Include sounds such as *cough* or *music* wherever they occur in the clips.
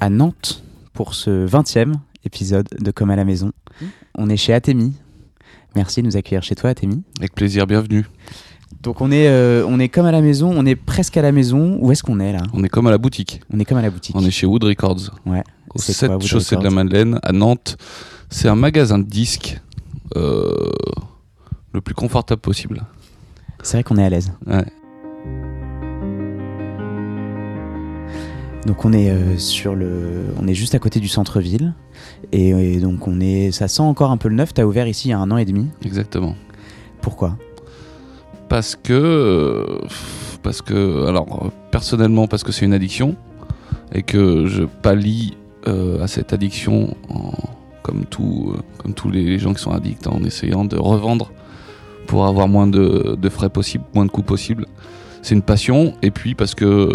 à Nantes pour ce 20e épisode de Comme à la maison. On est chez Atemi. Merci de nous accueillir chez toi, Atemi. Avec plaisir, bienvenue. Donc on est, euh, on est comme à la maison, on est presque à la maison. Où est-ce qu'on est là? On est comme à la boutique. On est comme à la boutique. On est chez Wood Records, Ouais. au C'est 7 quoi, Wood chaussée de la Madeleine, à Nantes. C'est un magasin de disques euh, le plus confortable possible. C'est vrai qu'on est à l'aise. Ouais. Donc on est euh, sur le, on est juste à côté du centre-ville et, et donc on est, ça sent encore un peu le neuf. T'as ouvert ici il y a un an et demi. Exactement. Pourquoi? Parce que, euh, parce que, alors personnellement, parce que c'est une addiction et que je pallie euh, à cette addiction en- comme, tout, euh, comme tous les gens qui sont addicts en essayant de revendre pour avoir moins de, de frais possibles, moins de coûts possibles. C'est une passion et puis parce que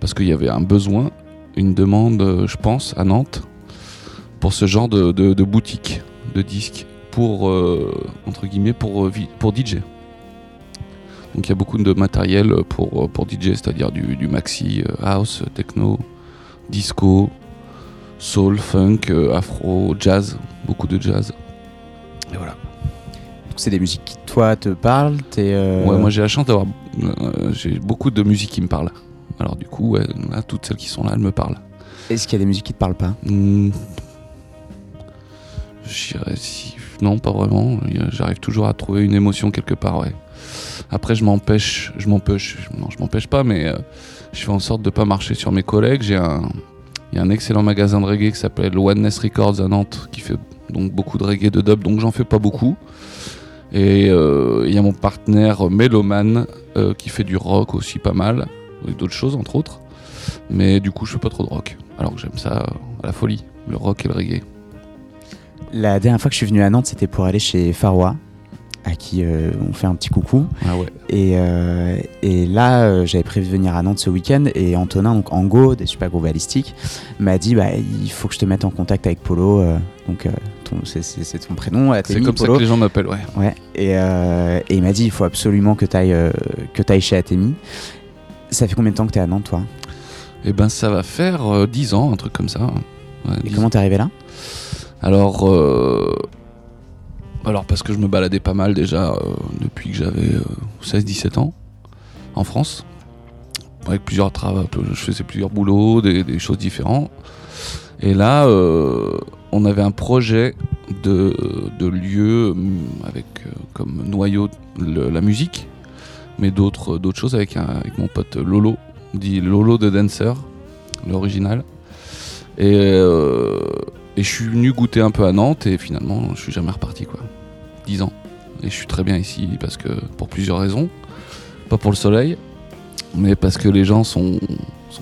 parce qu'il y avait un besoin, une demande, euh, je pense, à Nantes pour ce genre de, de- de boutique de disques pour euh, entre guillemets pour euh, pour DJ. Donc il y a beaucoup de matériel pour, pour DJ, c'est-à-dire du, du maxi, house, techno, disco, soul, funk, afro, jazz, beaucoup de jazz. Et voilà. Donc c'est des musiques qui toi te parlent. Euh, Ouais, moi j'ai la chance d'avoir euh, j'ai beaucoup de musique qui me parle. Alors du coup, ouais, là, toutes celles qui sont là, elles me parlent. Est-ce qu'il y a des musiques qui te parlent pas? Hmm. Si- Non, pas vraiment. J'arrive toujours à trouver une émotion quelque part, ouais. Après, je m'empêche, je m'empêche, non, je m'empêche pas, mais euh, je fais en sorte de pas marcher sur mes collègues. J'ai un, il y a un excellent magasin de reggae qui s'appelle Oneness Records à Nantes, qui fait donc beaucoup de reggae, de dub, donc j'en fais pas beaucoup. Et euh, il y a mon partenaire Meloman euh, qui fait du rock aussi pas mal, d'autres choses entre autres. Mais du coup, je fais pas trop de rock, alors que j'aime ça euh, à la folie, le rock et le reggae. La dernière fois que je suis venu à Nantes, c'était pour aller chez Faroua, à qui euh, on fait un petit coucou. Ah ouais. Et, euh, et là, euh, j'avais prévu de venir à Nantes ce week-end et Antonin, donc Ango, des super groupes balistiques, m'a dit bah, il faut que je te mette en contact avec Polo. donc, c'est- ton prénom, C'est comme ça Polo. que les gens m'appellent, ouais. Ouais. Et, et il m'a dit il faut absolument que tu ailles, ailles chez Atemi. Ça fait combien de temps que tu es à Nantes, toi Et ben ça va faire euh, 10 ans, un truc comme ça. Ouais, Et 10 comment t'es arrivé là Alors, euh, alors parce que je me baladais pas mal déjà euh, depuis que j'avais 16-17 ans en France, avec plusieurs travaux, je faisais plusieurs boulots, des, des choses différentes. Et là, euh, on avait un projet de, de lieu hum, avec euh, comme noyau le- la musique, mais d'autres d'autres choses avec, mon pote Lolo, dit Lolo de Dancer, l'original. Et, euh, et je suis venu goûter un peu à Nantes et finalement je suis jamais reparti quoi. 10 ans. Et je suis très bien ici parce que pour plusieurs raisons. Pas pour le soleil, mais parce que les gens sont,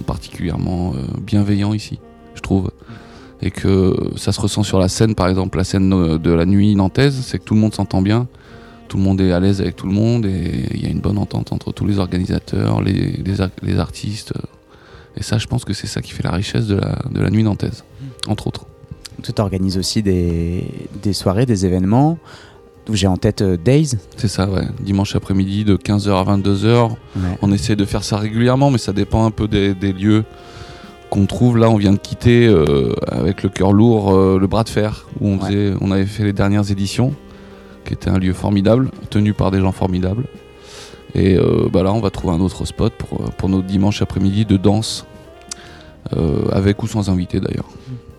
particulièrement euh, bienveillants ici, je trouve. Et que ça se ressent sur la scène, par exemple, la scène euh, de la nuit nantaise, c'est que tout le monde s'entend bien, tout le monde est à l'aise avec tout le monde et il y a une bonne entente entre tous les organisateurs, les, les ar- les artistes. Et ça, je pense que c'est ça qui fait la richesse de la, de la nuit nantaise, entre autres. Tu organises aussi des, des soirées, des événements. J'ai en tête euh, Days. C'est ça, ouais. Dimanche après-midi de 15h à 22h. Ouais. On essaie de faire ça régulièrement, mais ça dépend un peu des, des lieux qu'on trouve. Là, on vient de quitter euh, avec le cœur lourd euh, le bras de fer, où on, Ouais. faisait, on avait fait les dernières éditions, qui était un lieu formidable, tenu par des gens formidables. Et euh, bah là, on va trouver un autre spot pour, euh, pour notre dimanche après-midi de danse, euh, avec ou sans invité d'ailleurs.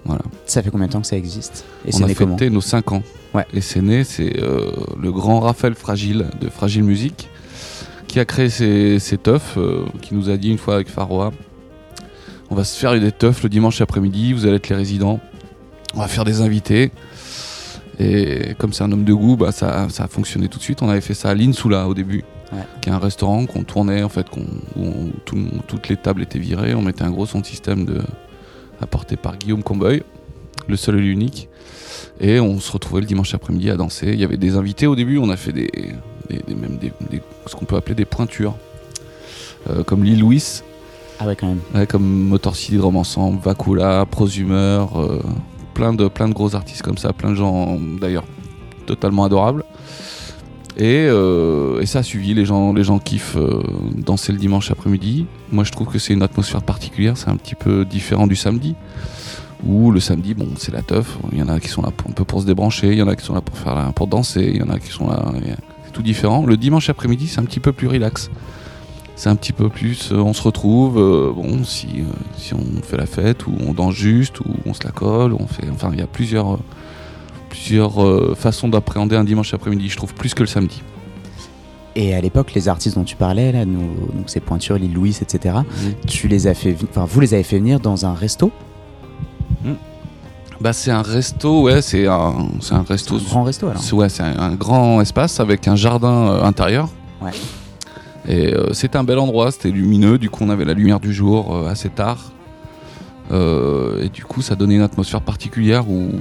Voilà. Ça fait combien de temps que ça existe? Et on a né fêté nos 5 ans. Ouais. Et c'est né, c'est euh, le grand Raphaël Fragile de Fragile Musique qui a créé ces, ces teufs, qui nous a dit une fois avec Faroa on va se faire des teufs le dimanche après-midi, vous allez être les résidents, on va faire des invités. Et comme c'est un homme de goût, bah, ça, ça a fonctionné tout de suite. On avait fait ça à l'Insula au début, Ouais. qui est un restaurant qu'on tournait en fait, qu'on- où on- tout- toutes les tables étaient virées. On mettait un gros son système de, apporté par Guillaume Comboy, le seul et l'unique. Et on se retrouvait le dimanche après-midi à danser. Il y avait des invités au début, on a fait des, des- des- même des, des- ce qu'on peut appeler des pointures. Euh, comme Lil Louis, Ah ouais, quand même. Ouais, comme Motor City Drum Ensemble, Vakula, Prosumeur, euh, plein, de, gros artistes comme ça, plein de gens d'ailleurs totalement adorables. Et, euh, ça a suivi, les gens, les gens kiffent euh, danser le dimanche après-midi. Moi je trouve que c'est une atmosphère particulière, c'est un petit peu différent du samedi. Où le samedi, bon, c'est la teuf. Il y en a qui sont là un peu pour se débrancher, il y en a qui sont là pour faire pour danser, il y en a qui sont là. C'est tout différent. Le dimanche après-midi, c'est un petit peu plus relax c'est un petit peu plus euh, on se retrouve euh, bon si, euh, si on fait la fête ou on danse juste ou on se la colle on fait enfin il y a plusieurs euh, plusieurs façons d'appréhender un dimanche après-midi je trouve plus que le samedi Et à l'époque, les artistes dont tu parlais, là, nous, donc ces pointures, Lil Louis, etc., tu les as fait, enfin, vous les avez fait venir dans un resto, bah c'est un resto ouais c'est un c'est un resto un grand resto alors. C'est- ouais, c'est un, un grand espace avec un jardin intérieur. Ouais. Et euh, c'était un bel endroit, c'était lumineux, du coup on avait la lumière du jour euh, assez tard. Euh, et du coup ça donnait une atmosphère particulière où,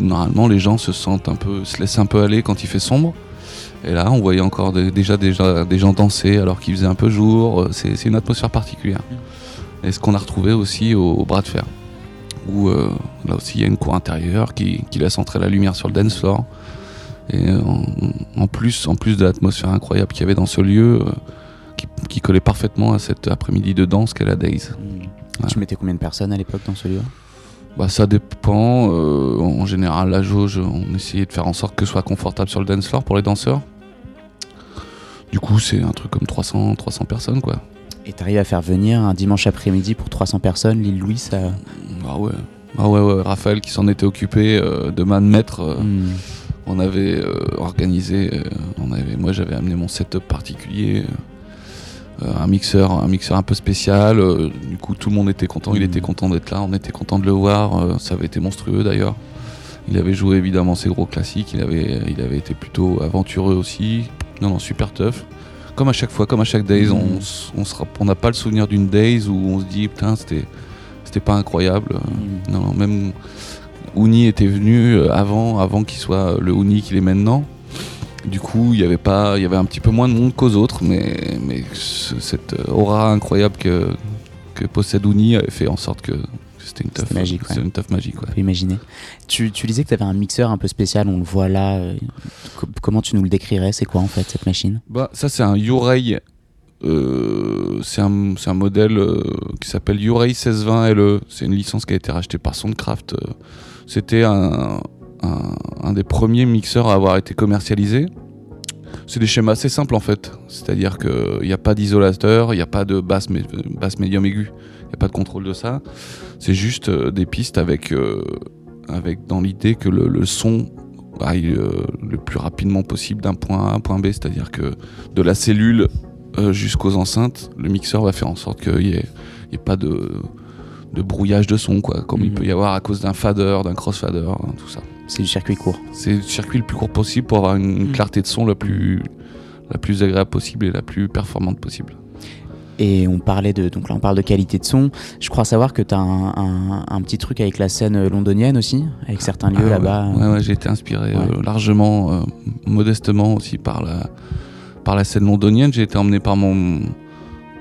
normalement les gens se sentent un peu, se laissent un peu aller quand il fait sombre. Et là on voyait encore déjà, des gens danser alors qu'il faisait un peu jour. C'est une atmosphère particulière. Et ce qu'on a retrouvé aussi au, bras de fer. Où là aussi il y a une cour intérieure qui, qui laisse entrer la lumière sur le dance floor. Et euh, en, en plus, en plus de l'atmosphère incroyable qu'il y avait dans ce lieu, euh, qui, qui collait parfaitement à cet après-midi de danse qu'est la Days. Ouais. Tu mettais combien de personnes à l'époque dans ce lieu? Bah, ça dépend. euh, en général, la jauge, on essayait de faire en sorte que ce soit confortable sur le dance floor pour les danseurs. Du coup, c'est un truc comme 300, 300 personnes, quoi. Et t'arrives à faire venir un dimanche après-midi pour 300 personnes, Lil Louis, ça. Ah ouais. Ah ouais, ouais. Raphaël qui s'en était occupé euh, de main de maître. euh, Hmm. On avait euh, organisé, euh, on avait, moi j'avais amené mon setup particulier, euh, un mixeur, un mixeur un peu spécial. euh, du coup, tout le monde était content. Il Mhm. était content d'être là. On était content de le voir. euh, ça avait été monstrueux d'ailleurs. Il avait joué évidemment ses gros classiques. Il avait, il avait été plutôt aventureux aussi. Non, non, super tough. Comme à chaque fois, comme à chaque Days, Mhm. on, on n'a pas le souvenir d'une Days où on se dit putain c'était, c'était pas incroyable. Hmm. Non, non, même Ouni était venu euh, avant, avant qu'il soit le Ouni qu'il est maintenant. Du coup, il y avait pas, il y avait un petit peu moins de monde qu'aux autres, mais, mais ce- cette euh, aura incroyable que, que possède Ouni avait fait en sorte que, c'était une teuf, magique, ouais. une teuf magique. ouais. On peut imaginer. Tu, tu disais que tu avais un mixeur un peu spécial, on le voit là. euh, co- comment tu nous le décrirais C'est quoi en fait cette machine? Bah, ça c'est un Urey. euh, c'est un, un modèle euh, qui s'appelle Urey 1620 LE. C'est une licence qui a été rachetée par Soundcraft. euh. C'était un, un, des premiers mixeurs à avoir été commercialisé. C'est des schémas assez simples en fait. C'est-à-dire qu'il n'y a pas d'isolateur, il n'y a pas de basse, basse médium aiguë, il n'y a pas de contrôle de ça. C'est juste euh, des pistes avec, euh, avec dans l'idée que le, son aille euh, le plus rapidement possible d'un point A à un point B. C'est-à-dire que de la cellule jusqu'aux enceintes, le mixeur va faire en sorte qu'il n'y ait pas de, de brouillage de son, quoi, comme il Mhm. peut y avoir à cause d'un fader, d'un crossfader, hein, tout ça. C'est du circuit court. C'est le circuit le plus court possible pour avoir une Mhm. clarté de son la plus, la plus agréable possible et la plus performante possible. Et on parlait de donc là on parle de qualité de son. Je crois savoir que tu as un, un- un petit truc avec la scène londonienne aussi, avec certains lieux Ah ouais. là-bas. Ouais, ouais, j'ai été inspiré Ouais. euh, largement, euh, modestement aussi par la, par la scène londonienne. J'ai été emmené par mon,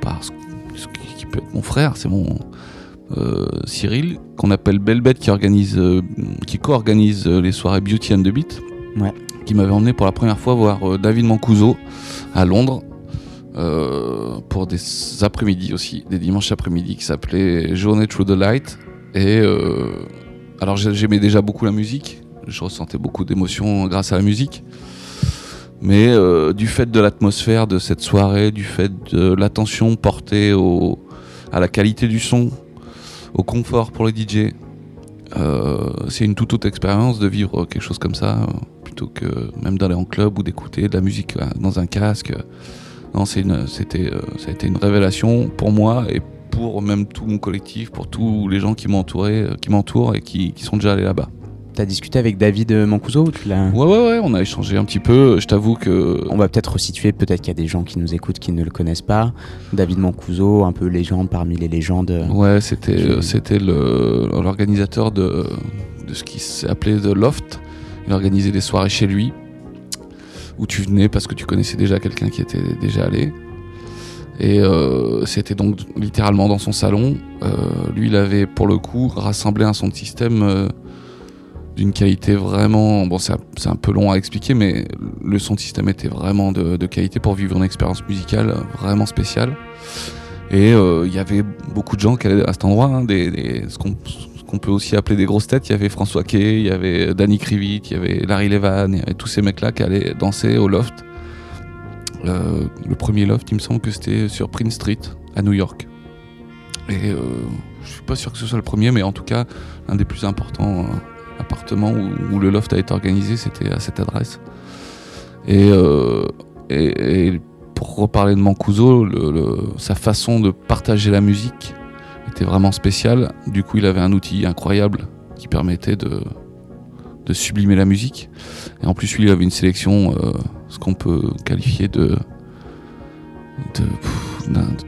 par ce, ce qui, qui peut être mon frère, c'est mon euh, Cyril, qu'on appelle Belle Bête, qui organise, euh, qui co-organise euh, les soirées Beauty and the Beat, Ouais. qui m'avait emmené pour la première fois voir euh, David Mancuso à Londres. euh, pour des après-midi aussi, des dimanches après-midi qui s'appelait Journey Through the Light. Et euh, alors j'ai- j'aimais déjà beaucoup la musique, je ressentais beaucoup d'émotions grâce à la musique. Mais euh, du fait de l'atmosphère de cette soirée, du fait de l'attention portée au, à la qualité du son, au confort pour les DJ, euh, c'est une toute autre expérience de vivre quelque chose comme ça, plutôt que même d'aller en club ou d'écouter de la musique euh, dans un casque. Non, c'est une, c'était, euh, ça a été une révélation pour moi et pour même tout mon collectif, pour tous les gens qui qui m'entourent et qui sont déjà allés là-bas. T'as discuté avec David euh, Mancuso tu l'as Ouais, ouais, ouais, on a échangé un petit peu. Je t'avoue que. On va peut-être resituer, peut-être qu'il y a des gens qui nous écoutent qui ne le connaissent pas. David Mancuso, un peu légende parmi les légendes. Ouais, c'était c'était le- l'organisateur de, de ce qui appelé The Loft. Il organisait des soirées chez lui où tu venais parce que tu connaissais déjà quelqu'un qui était déjà allé. Et euh, c'était donc littéralement dans son salon. Euh, lui, il avait pour le coup rassemblé un son de système euh, d'une qualité vraiment. Bon, c'est un, peu long à expliquer, mais le son système était vraiment de, qualité pour vivre une expérience musicale vraiment spéciale. Et euh, il y avait beaucoup de gens qui allaient à cet endroit, hein, ce qu'on peut aussi appeler des grosses têtes. Il y avait François Quay, il y avait Danny Krivit, il y avait Larry Levan, il y avait tous ces mecs-là qui allaient danser au loft. Euh, le premier loft, il me semble que c'était sur Prince Street, à New York. Et euh, je suis pas sûr que ce soit le premier, mais en tout cas, l'un des plus importants où, le loft a été organisé, c'était à cette adresse. Et, euh, pour reparler de Mancuso, sa façon de partager la musique était vraiment spéciale. Du coup, il avait un outil incroyable qui permettait de, sublimer la musique. Et en plus, lui, il avait une sélection, euh, ce qu'on peut qualifier de, de,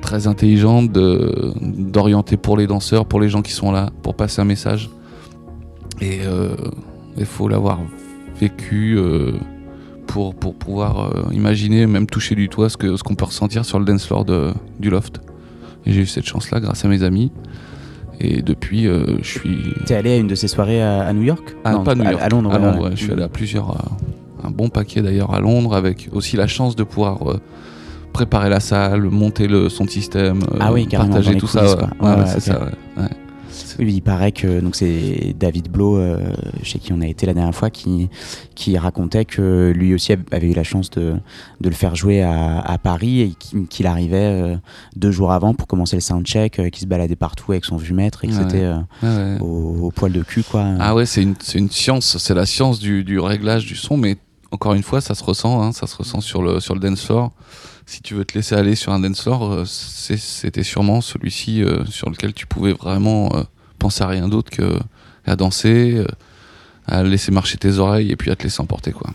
très intelligente, d'orientée pour les danseurs, pour les gens qui sont là, pour passer un message. Et euh, il faut l'avoir vécu. euh, pour, pour pouvoir euh, imaginer, même toucher du toit ce que ce qu'on peut ressentir sur le dance floor de, du loft. Et j'ai eu cette chance-là grâce à mes amis. Et depuis, euh, je suis. T'es allé à une de ces soirées à, à New York? Ah, Non, pas à New à, York. à Londres. À ouais, Londres, ouais. ouais. Je suis allé à plusieurs. euh, un bon paquet d'ailleurs à Londres, avec aussi la chance de pouvoir euh, préparer la salle, monter le son système, Ah oui, partager tout ça. coulisses, ouais. quoi. Ouais, Ouais, ouais, ouais, c'est ok. ça. Oui, il paraît que donc c'est David Blo, euh, chez qui on a été la dernière fois, qui, qui racontait que lui aussi avait eu la chance de, de le faire jouer à, à Paris et qu'il arrivait euh, deux jours avant pour commencer le soundcheck, euh, qu'il se baladait partout avec son vue-mètre et que Ouais. c'était euh, Ouais, au, au poil de cul quoi. Ah ouais, c'est une, c'est une science, c'est la science du, du réglage du son, mais encore une fois, ça se ressent, hein, ça se ressent sur le, sur le dance floor. Si tu veux te laisser aller sur un dance floor, c'était sûrement celui-ci euh, sur lequel tu pouvais vraiment euh, penser à rien d'autre que à danser, euh, à laisser marcher tes oreilles et puis à te laisser emporter quoi.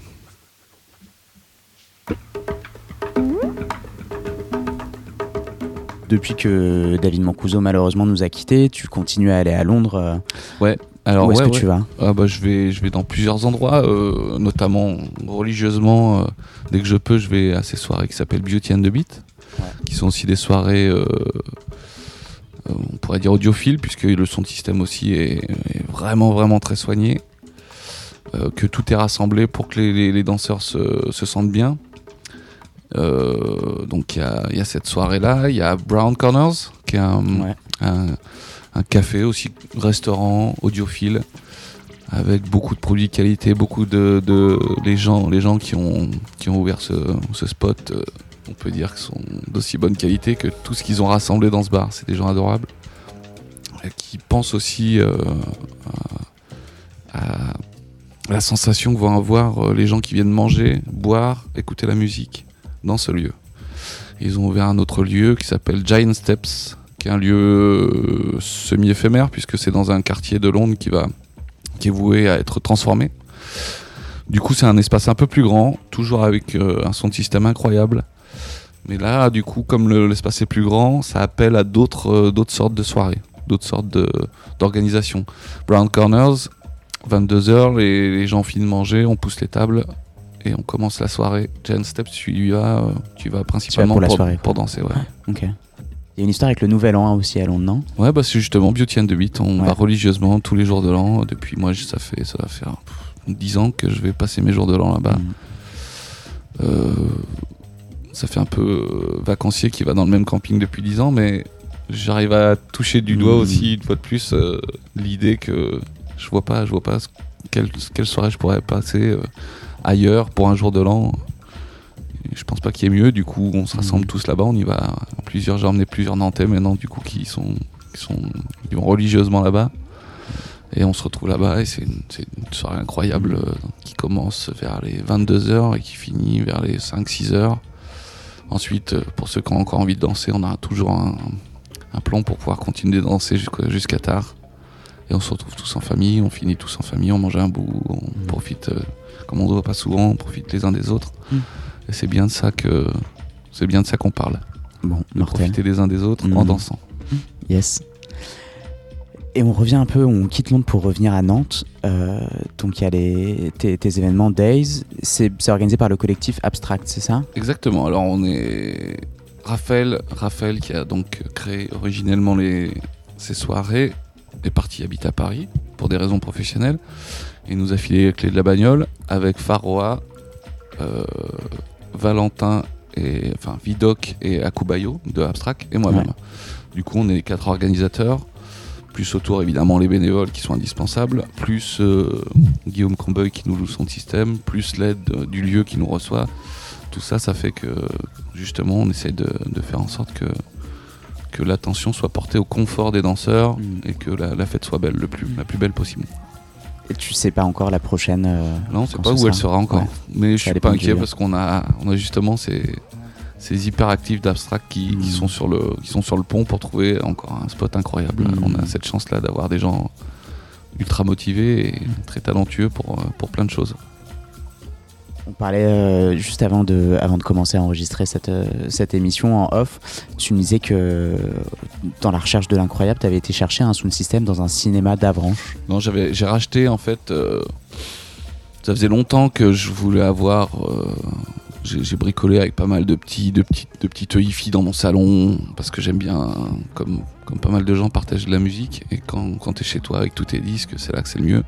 Depuis que David Mancuso malheureusement nous a quittés, tu continues à aller à Londres. euh, Alors où est-ce ouais, que ouais. tu vas? Ah bah, je vais je vais dans plusieurs endroits, euh, notamment religieusement. euh, dès que je peux, je vais à ces soirées qui s'appellent Beauty and the Beat, Ouais. qui sont aussi des soirées, euh, on pourrait dire audiophiles, puisque le son de système aussi est, est vraiment vraiment très soigné, euh, que tout est rassemblé pour que les, les- les danseurs se, se sentent bien. Euh, donc il y a, il y a cette soirée-là, il y a Brown Corners, qui est un, Ouais. un, un café aussi, restaurant, audiophile, avec beaucoup de produits de qualité, beaucoup de, de- les gens, les gens qui ont qui ont ouvert ce, ce spot, euh, on peut dire qu'ils sont d'aussi bonne qualité que tout ce qu'ils ont rassemblé dans ce bar. C'est des gens adorables euh, qui pensent aussi euh, à, la sensation que vont avoir euh, les gens qui viennent manger, boire, écouter la musique dans ce lieu. Ils ont ouvert un autre lieu qui s'appelle Giant Steps, qui est un lieu semi-éphémère puisque c'est dans un quartier de Londres qui va qui est voué à être transformé. Du coup, c'est un espace un peu plus grand, toujours avec un son de système incroyable. Mais là, du coup, comme le- l'espace est plus grand, ça appelle à d'autres euh, d'autres sortes de soirées, d'autres sortes d'organisations. Brown Corners, 22h, les, les gens finissent de manger, on pousse les tables et on commence la soirée. Giant Steps, tu vas, euh, tu vas principalement pour la pour, soirée, pour danser. Ouais. Ok. Il y a une histoire avec le Nouvel An aussi à Londres, non? Ouais, bah c'est justement Beauty and the Beat. On Ouais. va religieusement tous les jours de l'an. Depuis moi, ça fait ça va faire pff, 10 ans que je vais passer mes jours de l'an là-bas. Mm. Euh, ça fait un peu euh, vacancier qui va dans le même camping depuis 10 ans, mais j'arrive à toucher du doigt Mhm. aussi une fois de plus euh, l'idée que je vois pas, je vois pas quelle, quelle soirée je pourrais passer euh, ailleurs pour un jour de l'an. Je pense pas qu'il y ait mieux, du coup on se rassemble Mhm. tous là-bas, on y va en plusieurs, j'ai emmené plusieurs Nantais maintenant du coup qui sont, qui sont qui vont religieusement là-bas. Et on se retrouve là-bas et c'est une, soirée incroyable euh, qui commence vers les 22h et qui finit vers les 5-6 heures. Ensuite, euh, pour ceux qui ont encore envie de danser, on a toujours un, un plan pour pouvoir continuer de danser jusqu'à tard. Et on se retrouve tous en famille, on finit tous en famille, on mange un bout, on Mm. profite, euh, comme on ne voit pas souvent, on profite les uns des autres. Mm. Et c'est bien de ça que c'est bien de ça qu'on parle, Bon, de mortel. profiter les uns des autres Mm. en dansant. Yes. Et on revient un peu, on quitte Londres pour revenir à Nantes. Euh, donc il y a les, tes, tes événements Days. C'est organisé par le collectif Abstract, c'est ça? Exactement. Alors on est Raphaël, Raphaël qui a donc créé originellement les ces soirées est parti habiter à Paris pour des raisons professionnelles et nous a filé les clés de la bagnole avec Faroa, euh, Valentin et enfin Vidoc et Akubayo de Abstract et moi-même. Ouais. Du coup on est les quatre organisateurs. Plus autour évidemment les bénévoles qui sont indispensables, plus euh, Guillaume Combeuil qui nous loue son système, plus l'aide du lieu qui nous reçoit. Tout ça, ça fait que justement on essaye de, de faire en sorte que, que l'attention soit portée au confort des danseurs Mm. et que la, la fête soit belle, le plus, la plus belle possible. Et tu sais pas encore la prochaine. euh, Là on sait pas où elle sera. encore, Ouais. mais je Ça suis dépend pas inquiet parce qu'on a, on a justement ces, ces hyperactifs d'abstract qui, qui Mm. sont sur le, qui sont sur le pont pour trouver encore un spot incroyable. Mm. On a cette chance là d'avoir des gens ultra motivés et très talentueux pour, euh, pour plein de choses. On parlait euh, juste avant de, avant de commencer à enregistrer cette, euh, cette émission en off. Tu me disais que dans la recherche de l'incroyable, tu avais été chercher un sound system dans un cinéma d'Avranches. Non, j'avais, j'ai racheté en fait. euh, ça faisait longtemps que je voulais avoir. euh, j'ai, bricolé avec pas mal de petits, de petits, de petites hi-fi dans mon salon parce que j'aime bien, comme, comme pas mal de gens, partager de la musique. Et quand, quand t'es chez toi avec tous tes disques, c'est là que c'est le mieux.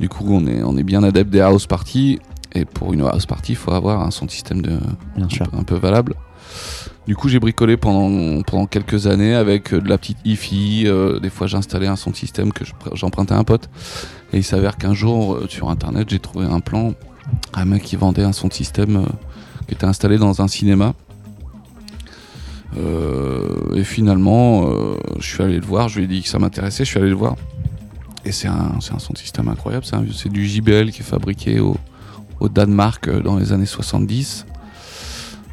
Du coup, on est, on est bien adepte des house parties. Et pour une house party, il faut avoir un son système de, Bien un sûr. peu- un peu valable. Du coup, j'ai bricolé pendant, pendant quelques années avec euh, de la petite hi-fi. euh, des fois, j'installais un son système que je- j'empruntais à un pote. Et il s'avère qu'un jour, euh, sur internet, j'ai trouvé un plan. Un mec qui vendait un son système euh, qui était installé dans un cinéma. Euh, et finalement, euh, je suis allé le voir. Je lui ai dit que ça m'intéressait. Je suis allé le voir. Et c'est un, un son système incroyable. C'est du JBL qui est fabriqué au, au Danemark dans les années 70.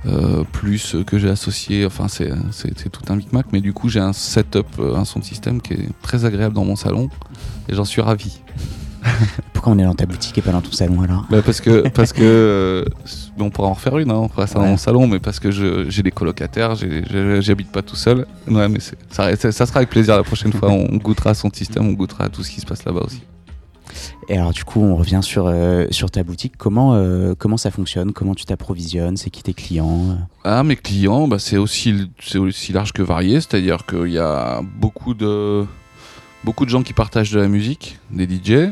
Euh, plus que j'ai associé, enfin c'est tout un micmac, mais du coup j'ai un setup, un son système qui est très agréable dans mon salon et j'en suis ravi. *laughs* Pourquoi on est dans ta boutique et pas dans ton salon alors Bah, parce que, *laughs* parce que euh, on pourra en refaire une, hein, on fera ça Ouais. dans mon salon, mais parce que j'ai des colocataires, j'habite pas tout seul. Ouais, mais ça, sera avec plaisir la prochaine fois, *laughs* on goûtera à son système, on goûtera à tout ce qui se passe là-bas aussi. Et alors du coup, on revient sur, euh, sur ta boutique. Comment, euh, comment ça fonctionne? Comment tu t'approvisionnes? C'est qui tes clients? Ah, mes clients, bah, c'est aussi, aussi large que varié, c'est-à-dire qu'il y a beaucoup de, beaucoup de gens qui partagent de la musique, des DJ.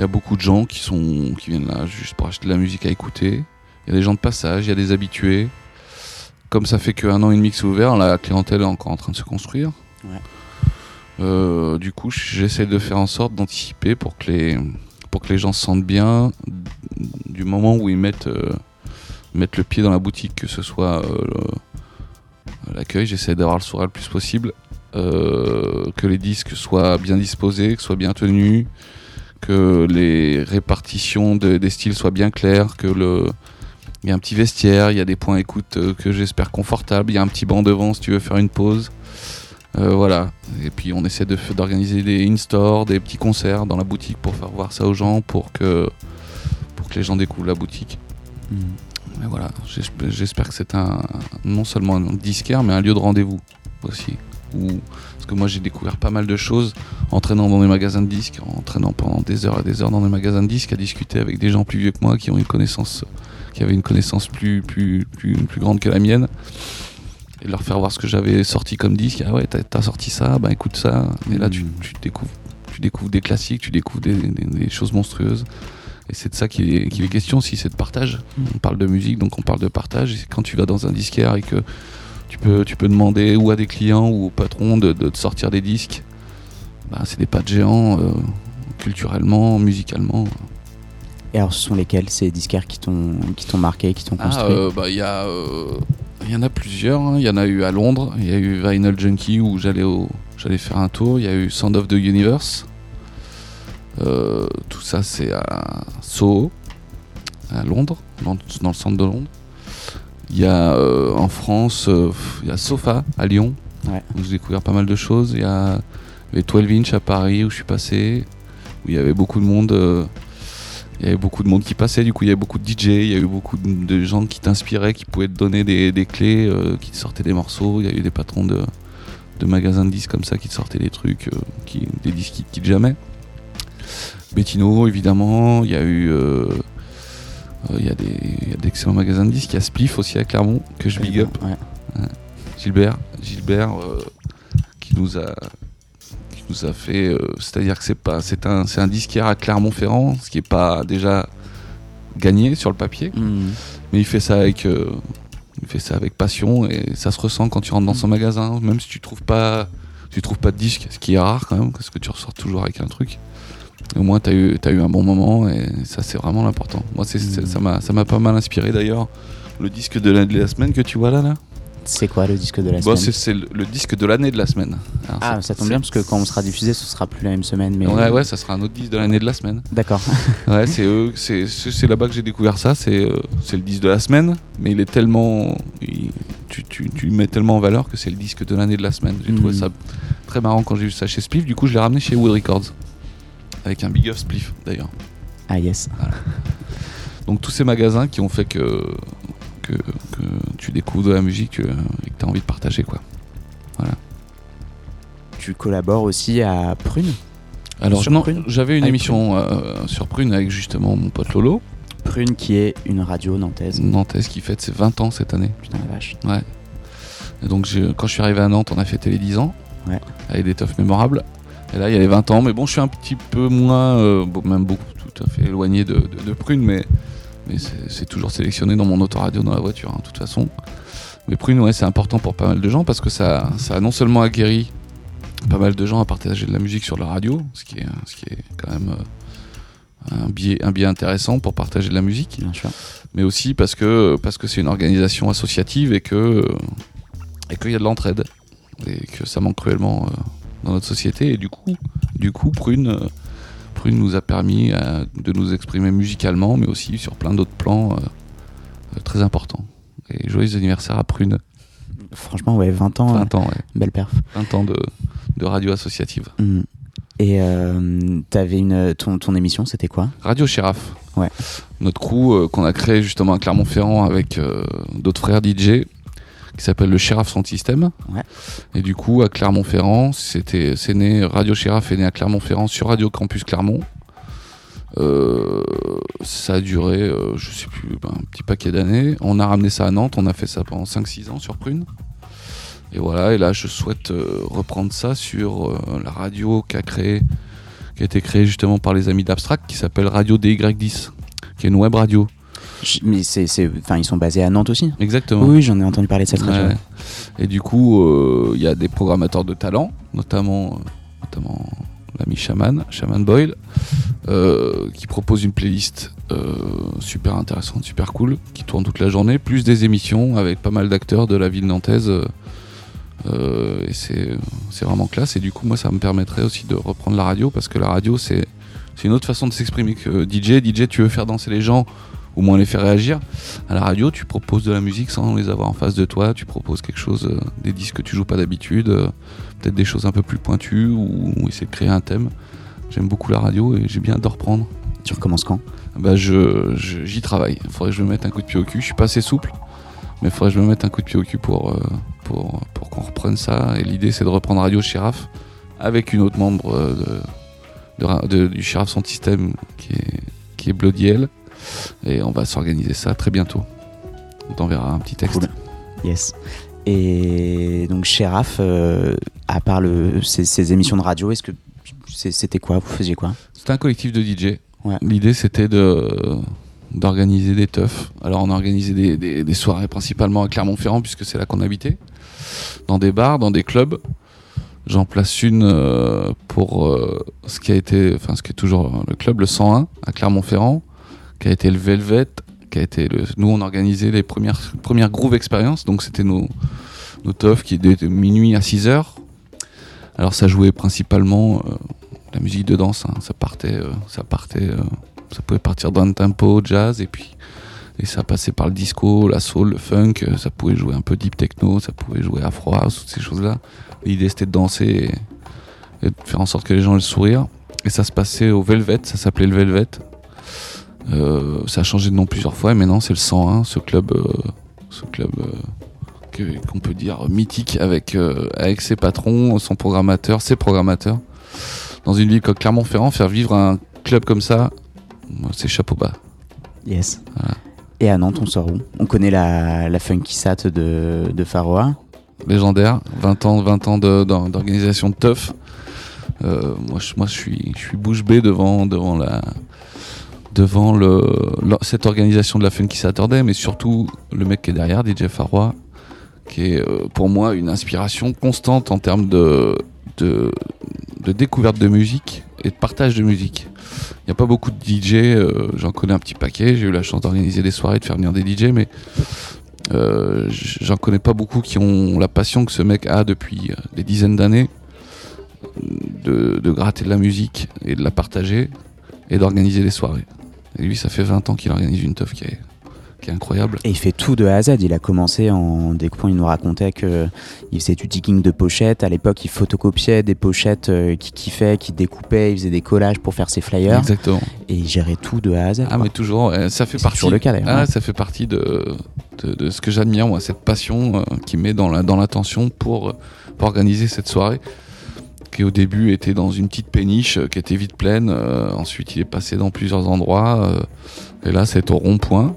Il y a beaucoup de gens qui, sont, qui viennent là juste pour acheter de la musique à écouter. Il y a des gens de passage, il y a des habitués. Comme ça fait qu'un an et demi que c'est ouvert, la clientèle est encore en train de se construire. Ouais. Euh, du coup, j'essaie de faire en sorte d'anticiper pour que les pour que les gens se sentent bien du moment où ils mettent euh, mettent le pied dans la boutique, que ce soit euh, l'accueil, j'essaie d'avoir le sourire le plus possible, que les disques soient bien disposés, que soient bien tenus, que les répartitions de- des styles soient bien claires, que le il y a un petit vestiaire, il y a des points écoute euh, que j'espère confortables, il y a un petit banc devant si tu veux faire une pause. Euh, voilà. Et puis on essaie de d'organiser des in-store, des petits concerts dans la boutique pour faire voir ça aux gens, pour que, pour que les gens découvrent la boutique. Et voilà, j'esp- j'espère que c'est un non seulement un disquaire, mais un lieu de rendez-vous aussi. Où, parce que moi j'ai découvert pas mal de choses en traînant dans des magasins de disques, en traînant pendant des heures et des heures dans des magasins de disques, à discuter avec des gens plus vieux que moi qui ont une connaissance, qui avaient une connaissance plus, plus, plus, plus grande que la mienne. Et leur faire voir ce que j'avais sorti comme disque. Ah ouais, t'as as sorti ça, bah écoute ça. Et là tu, Mhm. tu découvres, tu découvres des classiques, tu découvres des, des- des choses monstrueuses. Et c'est de ça qu'il est, qu'il est question aussi, c'est de partage. On parle de musique, donc on parle de partage. Et quand tu vas dans un disquaire et que tu peux, tu peux demander ou à des clients ou au patron de, de sortir des disques, bah, c'est des pas de géants, euh, culturellement, musicalement. Et alors, ce sont lesquels ces disquaires qui t'ont qui t'ont marqué, qui t'ont Ah, construit euh, bah, il y, a, euh, il y en a plusieurs. hein. Il y en a eu à Londres, il y a eu Vinyl Junkie où j'allais au- j'allais faire un tour. Il y a eu Sound of the Universe. Euh, tout ça, c'est à Soho, à Londres, dans, dans le centre de Londres. Il y a euh, en France, euh, il y a Sofa à Lyon, Ouais. où j'ai découvert pas mal de choses. Il y a Les 12 inch à Paris où je suis passé, où il y avait beaucoup de monde. euh, il y avait beaucoup de monde qui passait, du coup il y avait beaucoup de DJ, il y a eu beaucoup de, de gens qui t'inspiraient, qui pouvaient te donner des, des clés, qui te sortaient des morceaux. Il y a eu des patrons de, de magasins de disques comme ça qui te sortaient des trucs, qui, des disques qui te quittent jamais. Bettino évidemment, il y a eu il y a des il y a d'excellents magasins de disques, il y a Spliff aussi à Clermont que je big up. Gilbert, Gilbert euh, qui nous a qui nous a fait euh, c'est-à-dire que c'est pas c'est un c'est un disquaire à Clermont-Ferrand, ce qui est pas déjà gagné sur le papier, Hmm. mais il fait ça avec euh, il fait ça avec passion et ça se ressent quand tu rentres dans son magasin, même si tu trouves pas tu trouves pas de disque, ce qui est rare quand même parce que tu ressors toujours avec un truc. Au moins t'as eu t'as eu un bon moment et ça c'est vraiment l'important. Moi c'est ça m'a ça m'a pas mal inspiré d'ailleurs. Le disque de la, de la semaine que tu vois là là? C'est quoi le disque de la Bon, semaine? c'est le, le disque de l'année de la semaine. Alors, Ah, ça tombe bien parce que quand on sera diffusé, ce sera plus la même semaine. Mais Ouais, ouais, ça sera un autre disque de l'année de la semaine. D'accord. *laughs* Ouais, c'est eux, c'est c'est là-bas que j'ai découvert ça. C'est euh, le disque de la semaine, mais il est tellement, il- tu, tu, tu mets tellement en valeur que c'est le disque de l'année de la semaine. J'ai trouvé Mhm. ça très marrant quand j'ai vu ça chez Spliff. Du coup, je l'ai ramené chez Wood Records avec un big up Spliff d'ailleurs. Ah yes. Donc tous ces magasins qui ont fait que que, que tu découvres de la musique euh, et que tu as envie de partager quoi. Tu collabores aussi à Prune? Alors Sur non, Prune? j'avais une Avec émission euh, sur Prune avec justement mon pote Lolo, Prune qui est une radio nantaise. nantaise qui fête ses 20 ans cette année. Putain la vache. Ouais. Et donc quand je suis arrivé à Nantes, on a fêté les 10 ans Ouais. avec des teufs mémorables. Et là il y a les 20 ans, mais bon je suis un petit peu moins, euh, même beaucoup tout à fait éloigné de, de- de Prune, mais, mais c'est toujours sélectionné dans mon autoradio dans la voiture, hein, de toute façon. Mais Prune, ouais, c'est important pour pas mal de gens parce que ça, ça a non seulement aguerri pas mal de gens à partager de la musique sur la radio, ce qui est, ce qui est quand même euh, un biais, un biais intéressant pour partager de la musique Bien sûr. mais aussi parce que parce que c'est une organisation associative et que et qu'il y a de l'entraide et que ça manque cruellement euh, dans notre société et du coup du coup Prune euh, Prune nous a permis euh, de nous exprimer musicalement mais aussi sur plein d'autres plans euh, très importants et joyeux anniversaire à Prune Franchement, ouais, 20 ans, 20 ans ouais. belle perf. 20 ans de, de radio associative Hmm. Et euh, t'avais une ton, ton émission, c'était quoi? Radio Shéraf. Ouais. Notre crew euh, qu'on a créé justement à Clermont-Ferrand avec euh, d'autres frères DJ qui s'appelle le Shéraf Sound System. Ouais. Et du coup à Clermont-Ferrand, c'était c'est né Radio Shéraf est né à Clermont-Ferrand sur Radio Campus Clermont. Euh, ça a duré, euh, je sais plus, ben, un petit paquet d'années. On a ramené ça à Nantes, on a fait ça pendant 5-6 ans sur Prune. Et voilà, et là je souhaite euh, reprendre ça sur euh, la radio qu'a créé qui a été créée justement par les amis d'Abstract, qui s'appelle Radio DY10, qui est une web radio. Mais c'est, c'est, enfin, ils sont basés à Nantes aussi. Exactement. Oui, j'en ai entendu parler de cette radio. Ouais. Et du coup, euh, il y a des programmateurs de talent, notamment, euh, notamment l'ami Shaman, Shaman Boyle, euh, qui propose une playlist euh, super intéressante, super cool, qui tourne toute la journée, plus des émissions avec pas mal d'acteurs de la ville nantaise. et c'est c'est vraiment classe. Et du coup, moi, ça me permettrait aussi de reprendre la radio, parce que la radio, c'est c'est une autre façon de s'exprimer que DJ. DJ, tu veux faire danser les gens, au moins les faire réagir. À la radio, tu proposes de la musique sans les avoir en face de toi. Tu proposes quelque chose, euh, des disques que tu joues pas d'habitude, euh, peut-être des choses un peu plus pointues ou, ou essayer de créer un thème. J'aime beaucoup la radio et j'ai bien hâte de reprendre. Tu recommences quand? Bah, je, j'y travaille. Il faudrait que je me mette un coup de pied au cul. Je suis pas assez souple, mais il faudrait que je me mette un coup de pied au cul pour, euh, pour, pour qu'on reprenne ça. Et l'idée, c'est de reprendre Radio Sheriff avec une autre membre de, de ra- de- du Sheriff Sound System qui est, qui est Bloody Hell. Et on va s'organiser ça très bientôt. On t'enverra un petit texte. Cool. Yes. Et donc, chez RAF, euh, à part le, ces, ces émissions de radio, est-ce que c'était quoi? Vous faisiez quoi? C'était un collectif de DJ. Ouais. L'idée c'était de d'organiser des teufs. Alors on a organisé des, des- des soirées principalement à Clermont-Ferrand puisque c'est là qu'on habitait, dans des bars, dans des clubs. J'en place une euh, pour euh, ce qui a été, enfin ce qui est toujours le club, le 101 à Clermont-Ferrand, qui a été le Velvet, qui a été le. Nous on organisait les premières premières groove expériences, donc c'était nos nos teufs qui étaient de minuit à 6 heures. Alors ça jouait principalement euh, la musique de danse, hein, ça partait, euh, ça partait, euh, ça pouvait partir d'un tempo, jazz, et puis et ça passait par le disco, la soul, le funk, ça pouvait jouer un peu deep techno, ça pouvait jouer afro house, toutes ces choses-là. L'idée c'était de danser et de faire en sorte que les gens aient le sourire. Et ça se passait au Velvet, ça s'appelait le Velvet. Euh, ça a changé de nom plusieurs fois, et maintenant c'est le 101, ce club, euh, ce club euh, qu'on peut dire mythique avec, avec ses patrons, son programmateur, ses programmateurs. Dans une ville comme Clermont-Ferrand, faire vivre un club comme ça, c'est chapeau bas. Yes. Voilà. Et à Nantes, on sort où? On connaît la, la funky sat de, de Faroa. légendaire, 20 ans, 20 ans de- d'or- d'organisation de teuf. Euh, moi, je, moi, je suis, je suis bouche bée devant, devant la, devant cette organisation de la Funky Saturday, mais surtout le mec qui est derrière, DJ Farois, qui est euh, pour moi une inspiration constante en termes de, découverte de musique et de partage de musique. Il n'y a pas beaucoup de DJ, euh, j'en connais un petit paquet, j'ai eu la chance d'organiser des soirées, de faire venir des DJ, mais euh, j'en connais pas beaucoup qui ont la passion que ce mec a depuis des dizaines d'années de gratter de la musique et de la partager et d'organiser des soirées. Et lui, ça fait 20 ans qu'il organise une teuf qui est, qui est incroyable. Et il fait tout de A à Z. Il a commencé en découpant. Il nous racontait que il faisait du digging de pochettes. À l'époque, il photocopiait des pochettes euh, qu'il kiffait, qu'il découpait. Il faisait des collages pour faire ses flyers. Exactement. Et il gérait tout de A à Z. Ah, quoi. mais toujours, euh, ça fait partie. toujours le cas, d'ailleurs, Ah, ouais. ça fait partie de, de, de ce que j'admire, moi, cette passion euh, qu'il met dans la- dans l'attention pour, pour organiser cette soirée. Qui au début était dans une petite péniche euh, qui était vite pleine. euh, ensuite, il est passé dans plusieurs endroits. euh, et là, c'est au rond-point,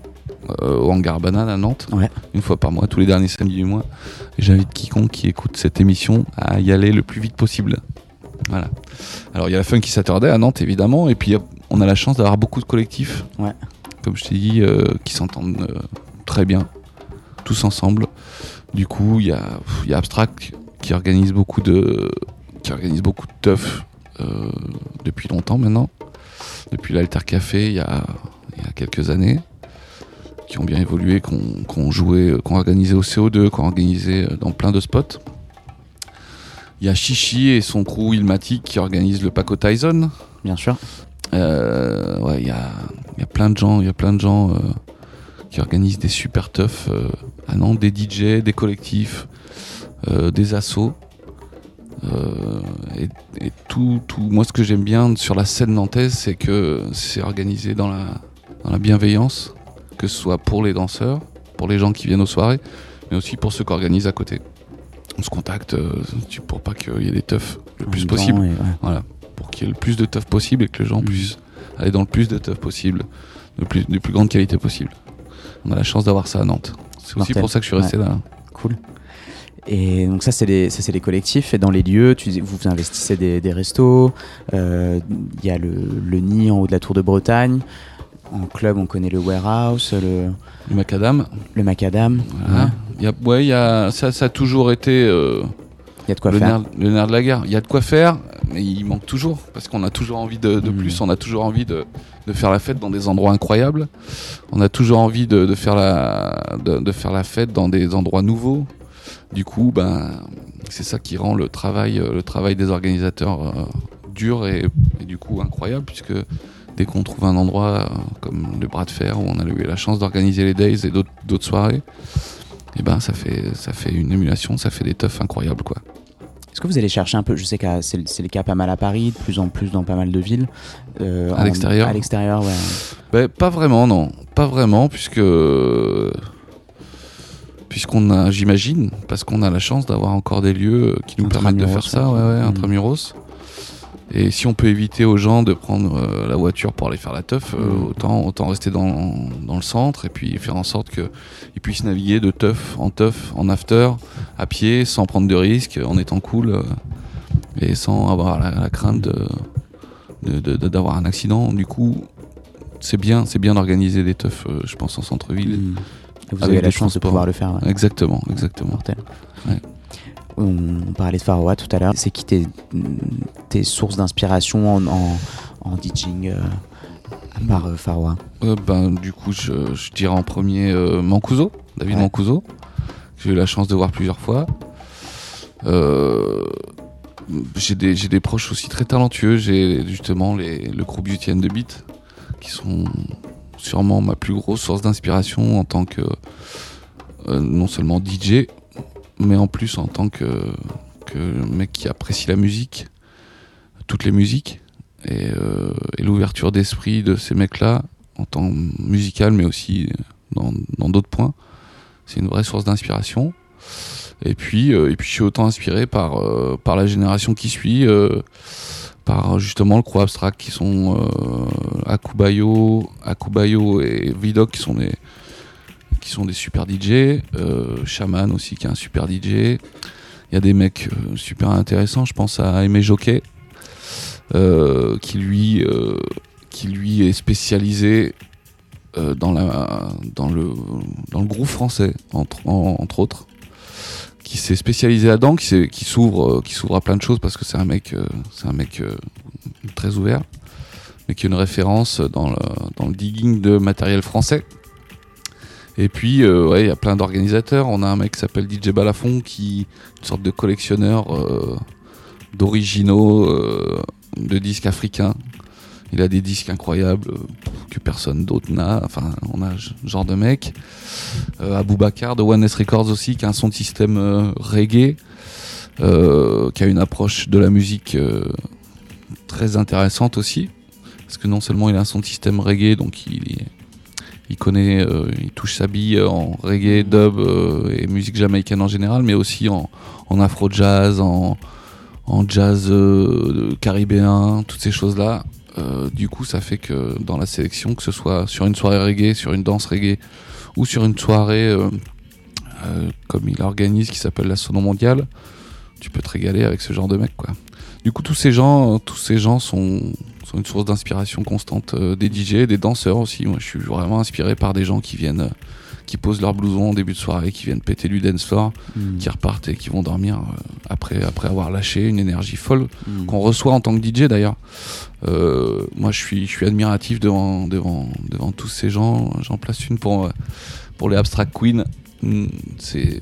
au hangar banane à Nantes, Ouais. une fois par mois, tous les derniers samedis du mois. J'invite quiconque qui écoute cette émission à y aller le plus vite possible. Voilà. Alors, il y a la Funky Saturday à Nantes, évidemment. Et puis, a- on a la chance d'avoir beaucoup de collectifs comme je t'ai dit, euh, qui s'entendent euh, très bien, tous ensemble. Du coup, il y a, pff, y a Abstract qui organise beaucoup de, qui organise beaucoup de teuf euh, depuis longtemps maintenant, depuis l'Alter Café il y a, il y a quelques années, qui ont bien évolué, qu'on qu'on joué, euh, qu'on organisé au CO2, qu'on organisé euh, dans plein de spots. Il y a Chichi et son crew Ilmatic qui organisent le Paco Tyson. Bien sûr. Euh, ouais, il y a, il y a plein de gens, il y a plein de gens euh, qui organisent des super teufs à Nantes, des DJ, des collectifs, des assos. Euh, et et tout, tout, moi, ce que j'aime bien sur la scène nantaise, c'est que c'est organisé dans la, dans la bienveillance, que ce soit pour les danseurs, pour les gens qui viennent aux soirées, mais aussi pour ceux qui organisent à côté. On se contacte euh, pour pas qu'il y ait des teufs le En plus possible ouais. voilà, pour qu'il y ait le plus de teuf possible et que les gens Mhm. puissent aller dans le plus de teuf possible, de plus, de plus grande qualité possible. On a la chance d'avoir ça à Nantes. C'est aussi pour ça que je suis resté là. Cool. Et donc ça c'est les ça les collectifs et dans les lieux tu vous investissez des, des restos euh, il y a le, le nid en haut de la tour de Bretagne en club on connaît le warehouse le, Le macadam, le macadam voilà. Ouais. Y a, ouais, y a, ça, ça a toujours été euh, il y a de quoi le, faire nerf, le nerf de la guerre. Il y a de quoi faire, mais il manque toujours parce qu'on a toujours envie de, de Mhm. plus. On a toujours envie de, de faire la fête dans des endroits incroyables. On a toujours envie de, de faire la, de faire la fête dans des endroits nouveaux. Du coup, ben, c'est ça qui rend le travail, euh, le travail des organisateurs euh, dur et, et du coup incroyable puisque dès qu'on trouve un endroit euh, comme le bras de fer où on a eu la chance d'organiser les days et d'autres soirées, et ben ça fait ça fait une émulation, ça fait des teufs incroyables quoi. est-ce que vous allez chercher un peu je sais que c'est le- cas pas mal à Paris de plus en plus dans pas mal de villes euh, À l'extérieur à l'extérieur ouais Ben, pas vraiment, non. Pas vraiment, puisque. Puisqu'on a, j'imagine, parce qu'on a la chance d'avoir encore des lieux euh, qui nous permettent de faire ça, ouais. ouais, intramuros. Et si on peut éviter aux gens de prendre euh, la voiture pour aller faire la teuf, euh, Mm. autant, autant rester dans, dans le centre et puis faire en sorte qu'ils puissent naviguer de teuf en teuf, en after, à pied, sans prendre de risques, en étant cool euh, et sans avoir la, la crainte d'avoir un accident. Du coup, c'est bien, c'est bien d'organiser des teufs, je pense, en centre-ville. Mm. Vous avez la chance de pouvoir le faire ouais. Exactement, exactement. Mortel. Ouais. On, parlait de Faroa tout à l'heure. C'est qui tes, tes sources d'inspiration en, en, en DJing euh, à part euh, Faroa Euh, ben, du coup, je, je dirais en premier Mancuso, David Ouais. Mancuso, que j'ai eu la chance de voir plusieurs fois. J'ai des, proches aussi très talentueux. J'ai justement les, le groupe UTN de Beat, qui sont sûrement ma plus grosse source d'inspiration en tant que euh, non seulement DJ, mais en plus en tant que, mec qui apprécie la musique toutes les musiques et, euh, l'ouverture d'esprit de ces mecs-là en tant musical mais aussi dans d'autres points. C'est une vraie source d'inspiration. Et puis, euh, et puis je suis autant inspiré par, par la génération qui suit, par justement le crew abstract qui sont euh, Akubayo, Akubayo et Vidok qui sont des, super DJ, euh, Shaman aussi qui est un super DJ. Il y a des mecs euh, super intéressants, je pense à Aimé Jockey, qui, lui, est spécialisé dans, le, groupe français, entre, en- entre autres qui s'est spécialisé là-dedans, qui, qui s'ouvre, euh, qui s'ouvre à plein de choses parce que c'est un mec, euh, c'est un mec euh, très ouvert, mais qui est une référence dans le, digging de matériel français. Et puis, ouais, il y a plein d'organisateurs. On a un mec qui s'appelle DJ Balafon, qui est une sorte de collectionneur d'originaux de disques africains. Il a des disques incroyables euh, que personne d'autre n'a. Enfin, on a ce genre de mec. Euh, Aboubacar de One S Records aussi, qui a un son de système euh, reggae, euh, qui a une approche de la musique très intéressante aussi. Parce que non seulement il a un son de système reggae, donc il, connaît, il touche sa bille en reggae, dub et musique jamaïcaine en général, mais aussi en, afro-jazz, en, jazz caribéen, toutes ces choses-là. Euh, du coup, ça fait que dans la sélection, que ce soit sur une soirée reggae, sur une danse reggae, ou sur une soirée euh, euh, comme il organise qui s'appelle la Sono Mondiale, tu peux te régaler avec ce genre de mec quoi. Du coup tous ces gens, tous ces gens sont, sont une source d'inspiration constante des DJ, des danseurs aussi. Moi je suis vraiment inspiré par des gens qui viennent qui posent leur blouson en début de soirée, qui viennent péter du dance floor, Mm. qui repartent et qui vont dormir euh, après, après avoir lâché une énergie folle Mm. qu'on reçoit en tant que DJ d'ailleurs. Euh, moi, je suis, je suis admiratif devant, devant, devant tous ces gens. J'en place une pour, euh, pour les Abstract Queens. Mm, C'est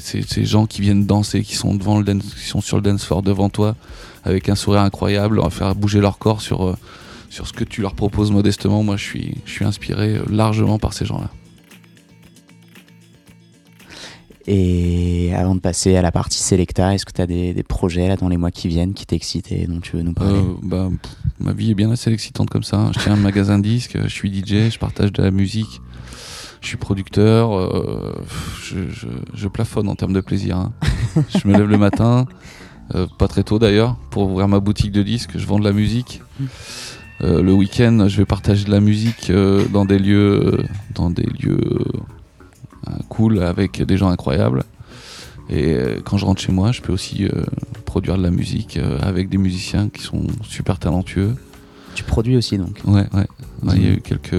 ces gens qui viennent danser, qui sont devant le dance, qui sont sur le dance floor devant toi, avec un sourire incroyable, à faire bouger leur corps sur, sur ce que tu leur proposes modestement. Moi, je suis, je suis inspiré largement par ces gens-là. Et avant de passer à la partie Selecta, est-ce que tu as des, des projets là dans les mois qui viennent qui t'excitent et dont tu veux nous parler? Euh, bah, pff, ma vie est bien assez excitante comme ça. hein. Je tiens un magasin de disques, je suis DJ, je partage de la musique, je suis producteur. euh, je, je- je plafonne en termes de plaisir. hein. *laughs* je me lève le matin, euh, pas très tôt d'ailleurs, pour ouvrir ma boutique de disques. Je vends de la musique. Le week-end, je vais partager de la musique dans des lieux, dans des lieux cool avec des gens incroyables. Et euh, quand je rentre chez moi, je peux aussi euh, produire de la musique euh, avec des musiciens qui sont super talentueux. Tu produis aussi donc Ouais, ouais. Ouais, Il y a eu quelques.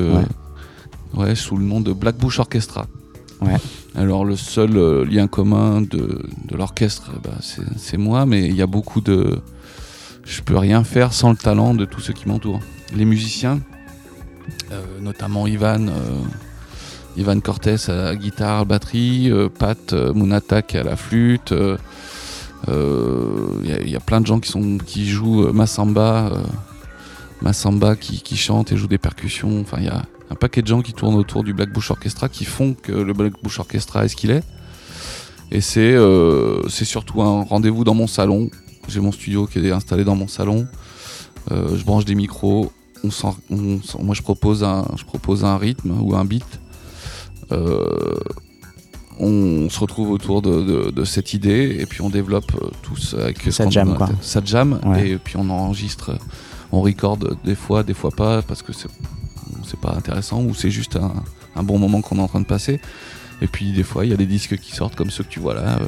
Ouais. sous le nom de Black Bush Orchestra. Ouais. Alors, le seul lien commun de, de l'orchestre, bah, c'est c'est moi, mais il y a beaucoup de. Je peux rien faire sans le talent de tous ceux qui m'entourent. Les musiciens, euh, notamment Ivan. euh, Ivan Cortés à la guitare, batterie, euh, Pat euh, Munatak à la flûte. euh, Il y, a- plein de gens qui, jouent Massamba, Massamba qui, chante et joue des percussions. Enfin, il y a un paquet de gens qui tournent autour du Black Bush Orchestra qui font que le Black Bush Orchestra est ce qu'il est. Et c'est surtout un rendez-vous dans mon salon. J'ai mon studio qui est installé dans mon salon. Je branche des micros. Moi, je propose, un, je propose un rythme ou un beat. Euh, on se retrouve autour de, de- de cette idée et puis on développe euh, tous avec Ça jam, quoi. Ça jam Ouais. et puis on enregistre, on record des fois, des fois pas parce que c'est pas intéressant ou c'est juste un, un bon moment qu'on est en train de passer. Et puis des fois il y a des disques qui sortent comme ceux que tu vois là. euh.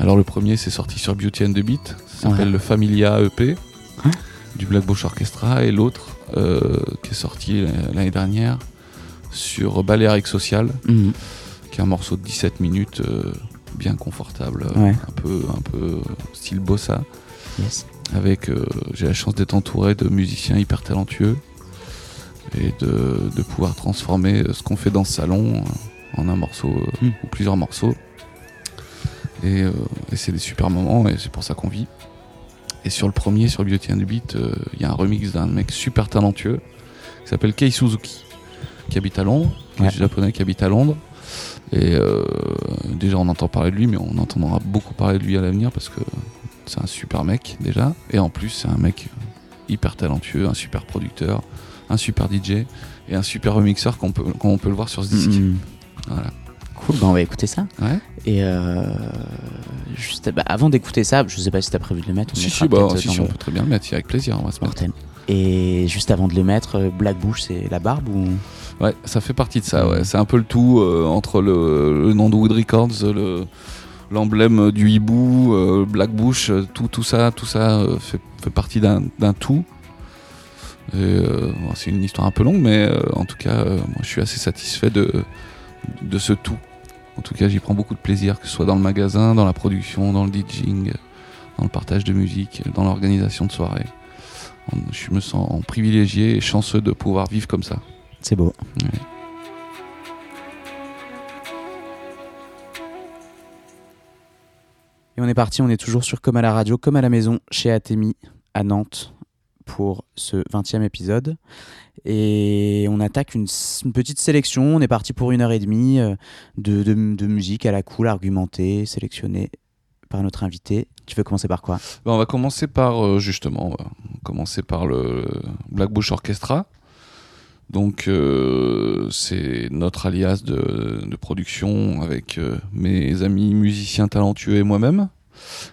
Alors le premier c'est sorti sur Beauty and the Beat, ça s'appelle Ouais. le Familia EP Ouais. du Black Bush Orchestra et l'autre euh, qui est sorti l'année dernière sur Balearic Social Mhm. qui est un morceau de 17 minutes euh, bien confortable, euh, Ouais. un peu un peu style bossa Yes. avec euh, j'ai la chance d'être entouré de musiciens hyper talentueux et de, de pouvoir transformer ce qu'on fait dans ce salon en un morceau euh, Mm. ou plusieurs morceaux et, euh, et c'est des super moments et c'est pour ça qu'on vit et sur le premier sur Beauty and the Beat euh, il y a un remix d'un mec super talentueux qui s'appelle Kei Suzuki qui habite à Londres qui est japonais qui habite à Londres et euh, déjà on entend parler de lui mais on entendra beaucoup parler de lui à l'avenir parce que c'est un super mec déjà. Et en plus, c'est un mec hyper talentueux, un super producteur, un super DJ et un super remixeur qu'on peut, qu'on peut le voir sur ce disque. Mhm. Voilà. Cool, bah on va écouter ça. Ouais. Et euh, juste, bah, avant d'écouter ça, je sais pas si t'as prévu de le mettre. on Si, bah, si, on peut très bien le mettre, avec plaisir, on va se mettre. Et juste avant de le mettre, euh, Black Bush, c'est la barbe ou? Ouais, ça fait partie de ça, ouais. C'est un peu le tout euh, entre le, nom de Wood Records, le, l'emblème du hibou, euh, Black Bush, euh, tout, tout ça, tout ça fait, partie d'un, tout. C'est une histoire un peu longue, mais en tout cas, moi je suis assez satisfait de, de ce tout. En tout cas, j'y prends beaucoup de plaisir, que ce soit dans le magasin, dans la production, dans le DJing, dans le partage de musique, dans l'organisation de soirées. Je me sens privilégié et chanceux de pouvoir vivre comme ça. C'est beau. Ouais. Et on est parti, on est toujours sur Comme à la radio, comme à la maison, chez Atemi, à Nantes, pour ce 20e épisode. Et on attaque une, petite sélection. On est parti pour une heure et demie euh, de, de- de musique à la cool, argumentée, sélectionnée par notre invité. Tu veux commencer par quoi? Ben, on va commencer par euh, justement, on va commencer par le Black Bush Orchestra. Donc euh, c'est notre alias de, production avec euh, mes amis musiciens talentueux et moi-même.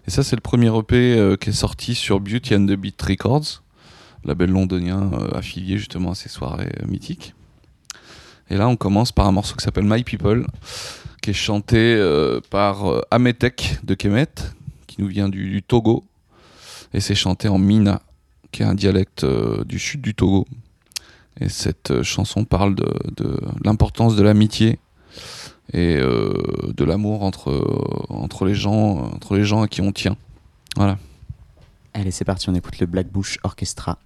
Et ça c'est le premier EP euh, qui est sorti sur Beauty and the Beat Records, label londonien affilié justement à ces soirées mythiques. Et là on commence par un morceau qui s'appelle My People, qui est chanté par Ametek de Kemet, qui nous vient du, Togo. Et c'est chanté en Mina, qui est un dialecte du sud du Togo. Et cette euh, chanson parle de, l'importance de l'amitié et euh, de l'amour entre, euh, les gens, entre les gens à qui on tient. Voilà. Allez, c'est parti, on écoute le Black Bush Orchestra.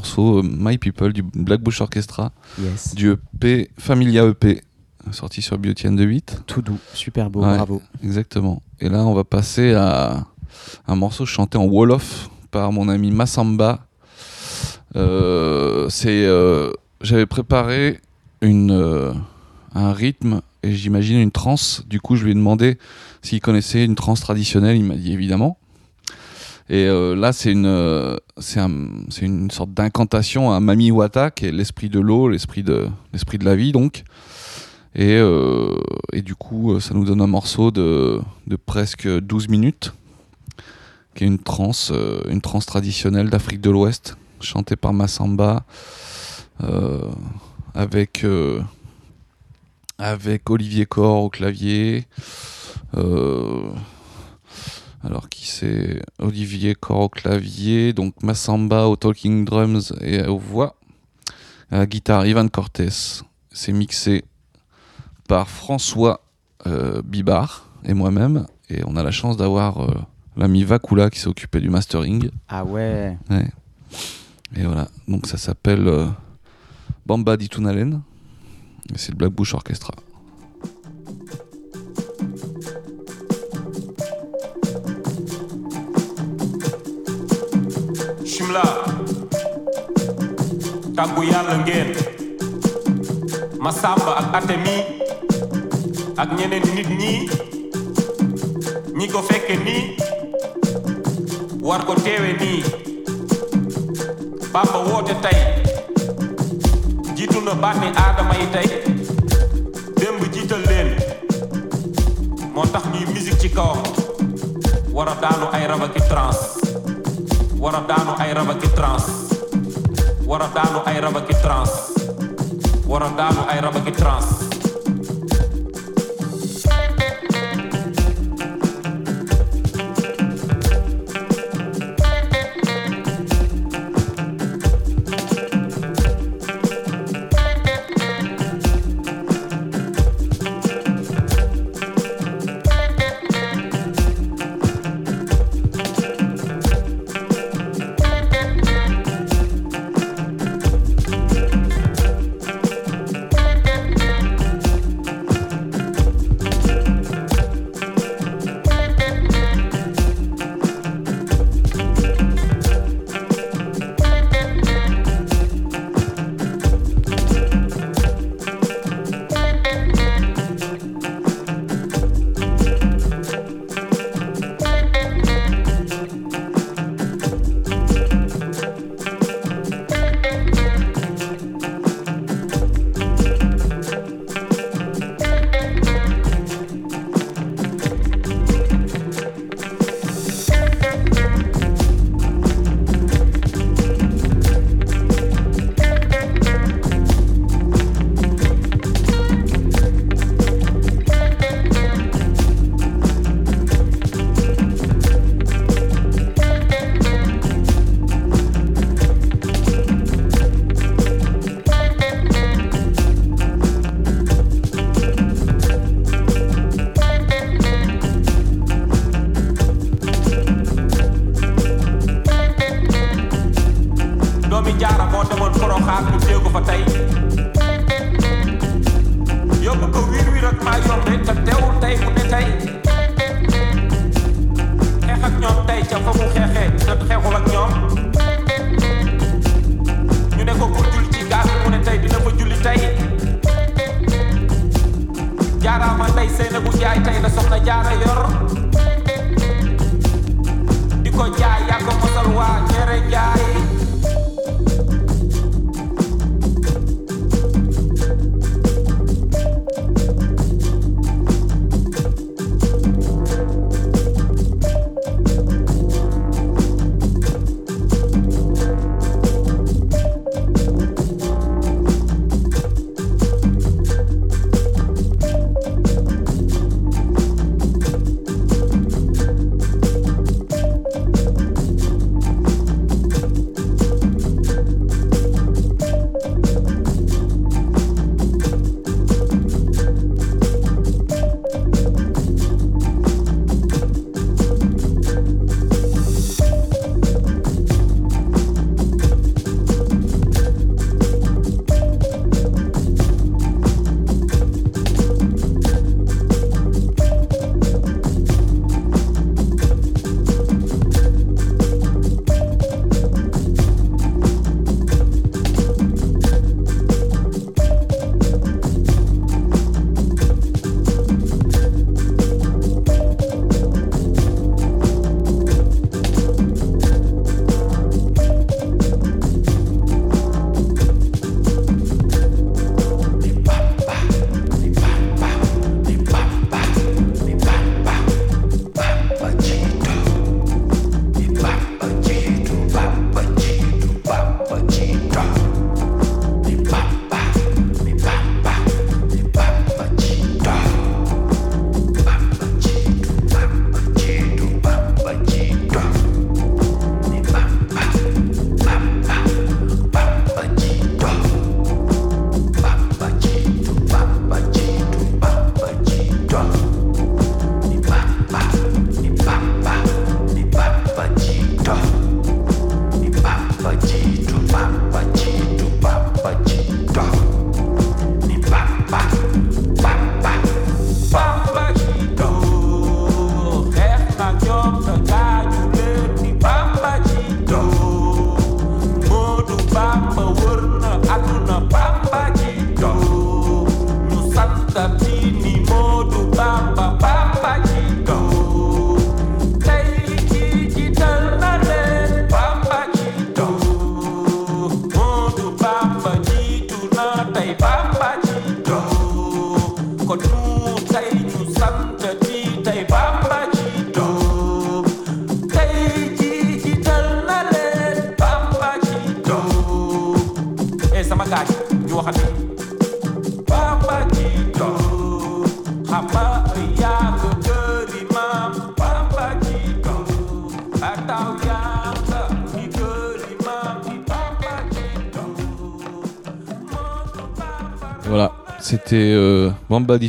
Morceau euh, My People du Black Bush Orchestra, Yes. du EP Familia EP, sorti sur Beauty and the 8. Tout doux, super beau, Ouais. bravo. Exactement. Et là, on va passer à un morceau chanté en Wolof par mon ami Massamba. Euh, c'est, euh, j'avais préparé une, euh, un rythme et j'imagine une trance. Du coup, je lui ai demandé s'il connaissait une trance traditionnelle. Il m'a dit évidemment. Et euh, là, c'est une, euh, c'est un- une sorte d'incantation à Mami Wata, qui est l'esprit de l'eau, l'esprit de, de la vie, donc. Et, euh, et du coup, ça nous donne un morceau de, de presque 12 minutes, qui est une trance, euh, une trance traditionnelle d'Afrique de l'Ouest, chantée par Massamba, avec, avec Olivier Corr au clavier. Alors qui c'est Olivier Corr au clavier, donc Massamba au talking drums et aux voix. À la guitare, Ivan Cortés. C'est mixé par François euh, Bibard et moi-même. Et on a la chance d'avoir euh, l'ami Vakula qui s'est occupé du mastering. Ah ouais. Ouais. Et voilà, donc ça s'appelle euh, Bamba di Tunalen. Et c'est le Black Bush Orchestra. Tàggu yàlla ngeen Masamba ak Atemi. Ak ñeneen nit ñi. Ñi ko fekke nii war ko teewe nii Bamba woote tey. Jiitu na bànni aadama yi tey. Démb jiital leen. Moo tax ñuy musique ci kawam. War a daanu ay rabaki trans. War a daanu ay rabaki trans ورا بعمله اي ربكة ترانس ورا بعمله اي ربكة ترانس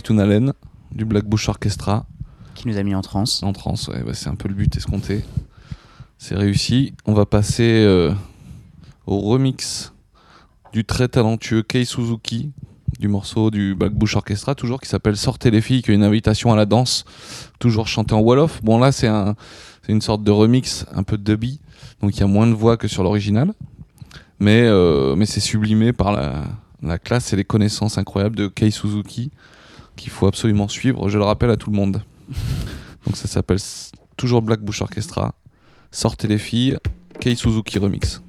Tunalen du Black Bush Orchestra Qui nous a mis en transe. en trance. Ouais, bah, c'est un peu le but escompté. C'est réussi. On va passer euh, au remix du très talentueux Kei Suzuki du morceau du Black Bush Orchestra, toujours qui s'appelle Sortez les filles, qui est une invitation à la danse, toujours chanté en Wolof. Bon, là, c'est un, c'est une sorte de remix un peu dubby, donc il y a moins de voix que sur l'original, mais, euh, mais c'est sublimé par la, la classe et les connaissances incroyables de Kei Suzuki qu'il faut absolument suivre. Je le rappelle à tout le monde. Donc ça s'appelle toujours Black Bush Orchestra. Sortez les filles, Kei Suzuki remix.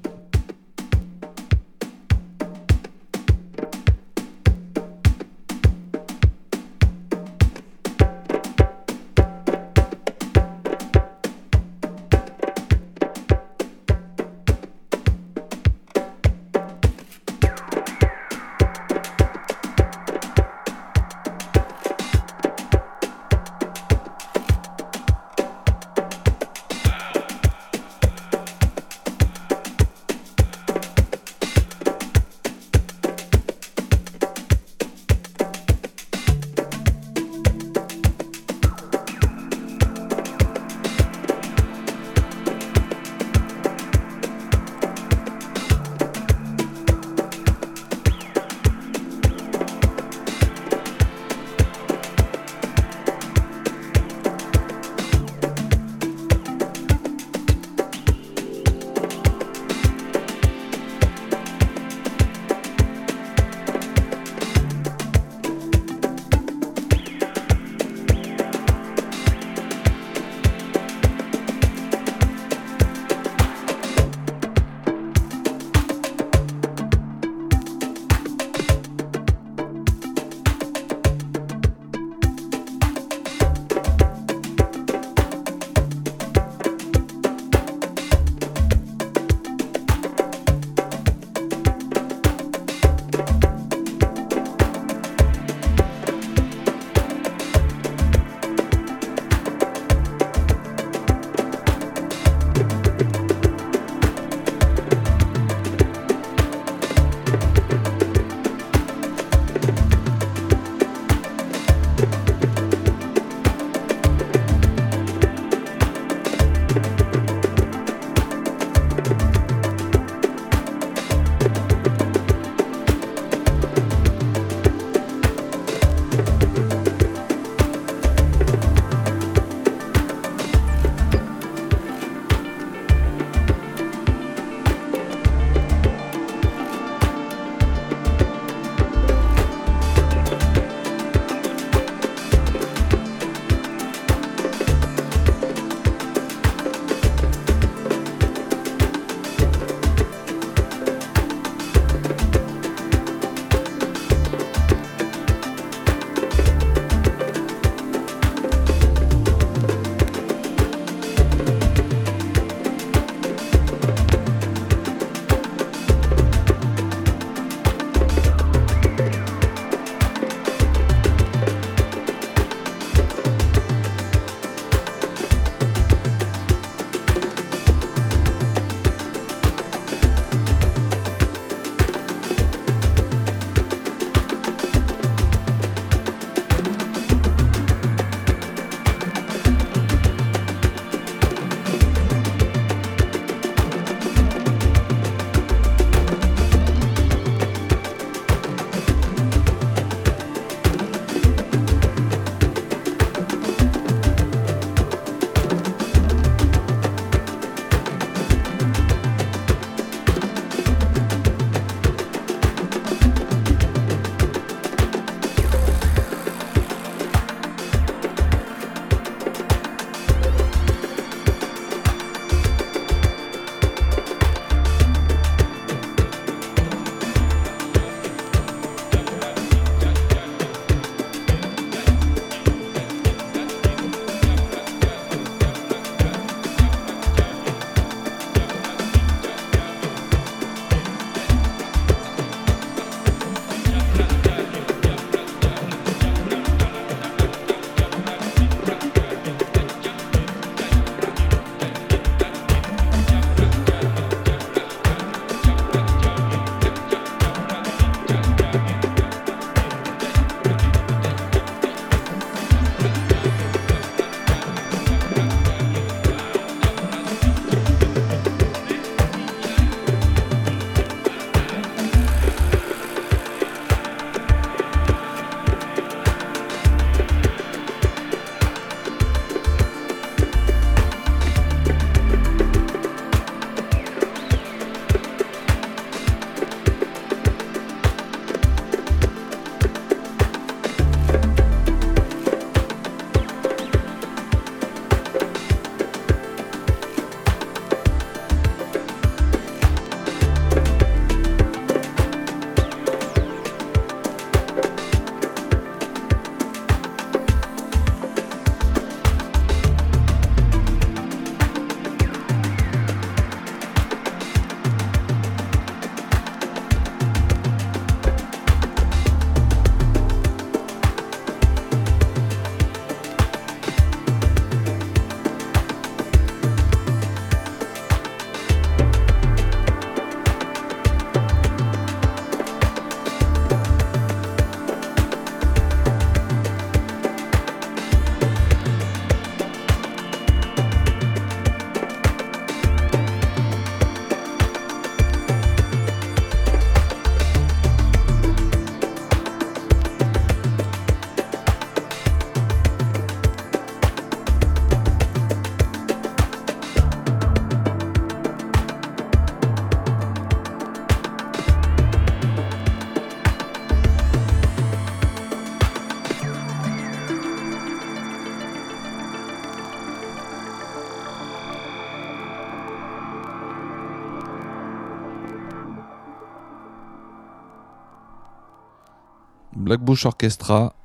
Blackbush Orchestra,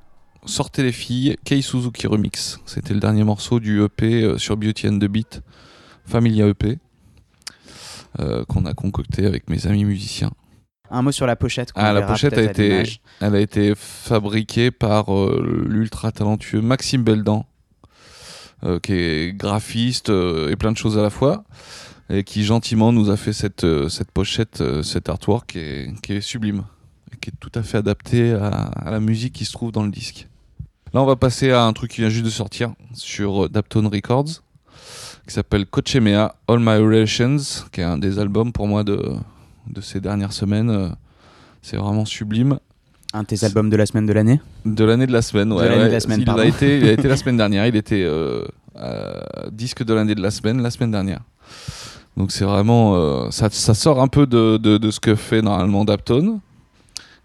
Sortez les filles, Kei Suzuki Remix. C'était le dernier morceau du EP euh, sur Beauty and the Beat, Familia EP, euh, qu'on a concocté avec mes amis musiciens. Un mot sur la pochette. Ah, la pochette a été, elle a été fabriquée par euh, l'ultra talentueux Maxime Beldan, euh, qui est graphiste et plein de choses à la fois, et qui gentiment nous a fait cette, cette pochette, cet artwork qui est, qui est sublime, qui est tout à fait adapté à, à la musique qui se trouve dans le disque. Là, on va passer à un truc qui vient juste de sortir sur euh, Daptone Records, qui s'appelle Cochemea All My Relations, qui est un des albums pour moi de, de ces dernières semaines. euh, C'est vraiment sublime. Un de tes albums de la semaine de l'année? De l'année de la semaine, ouais. De l'année ouais. de la semaine, il, a été, il a été la *laughs* semaine dernière, il était euh, euh, disque de l'année de la semaine, la semaine dernière. Donc c'est vraiment. euh, ça, ça sort un peu de, de, de ce que fait normalement Daptone.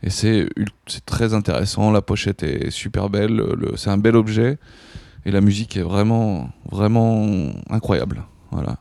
Et c'est très intéressant, la pochette est super belle, le- c'est un bel objet. Et la musique est vraiment, vraiment incroyable. Voilà.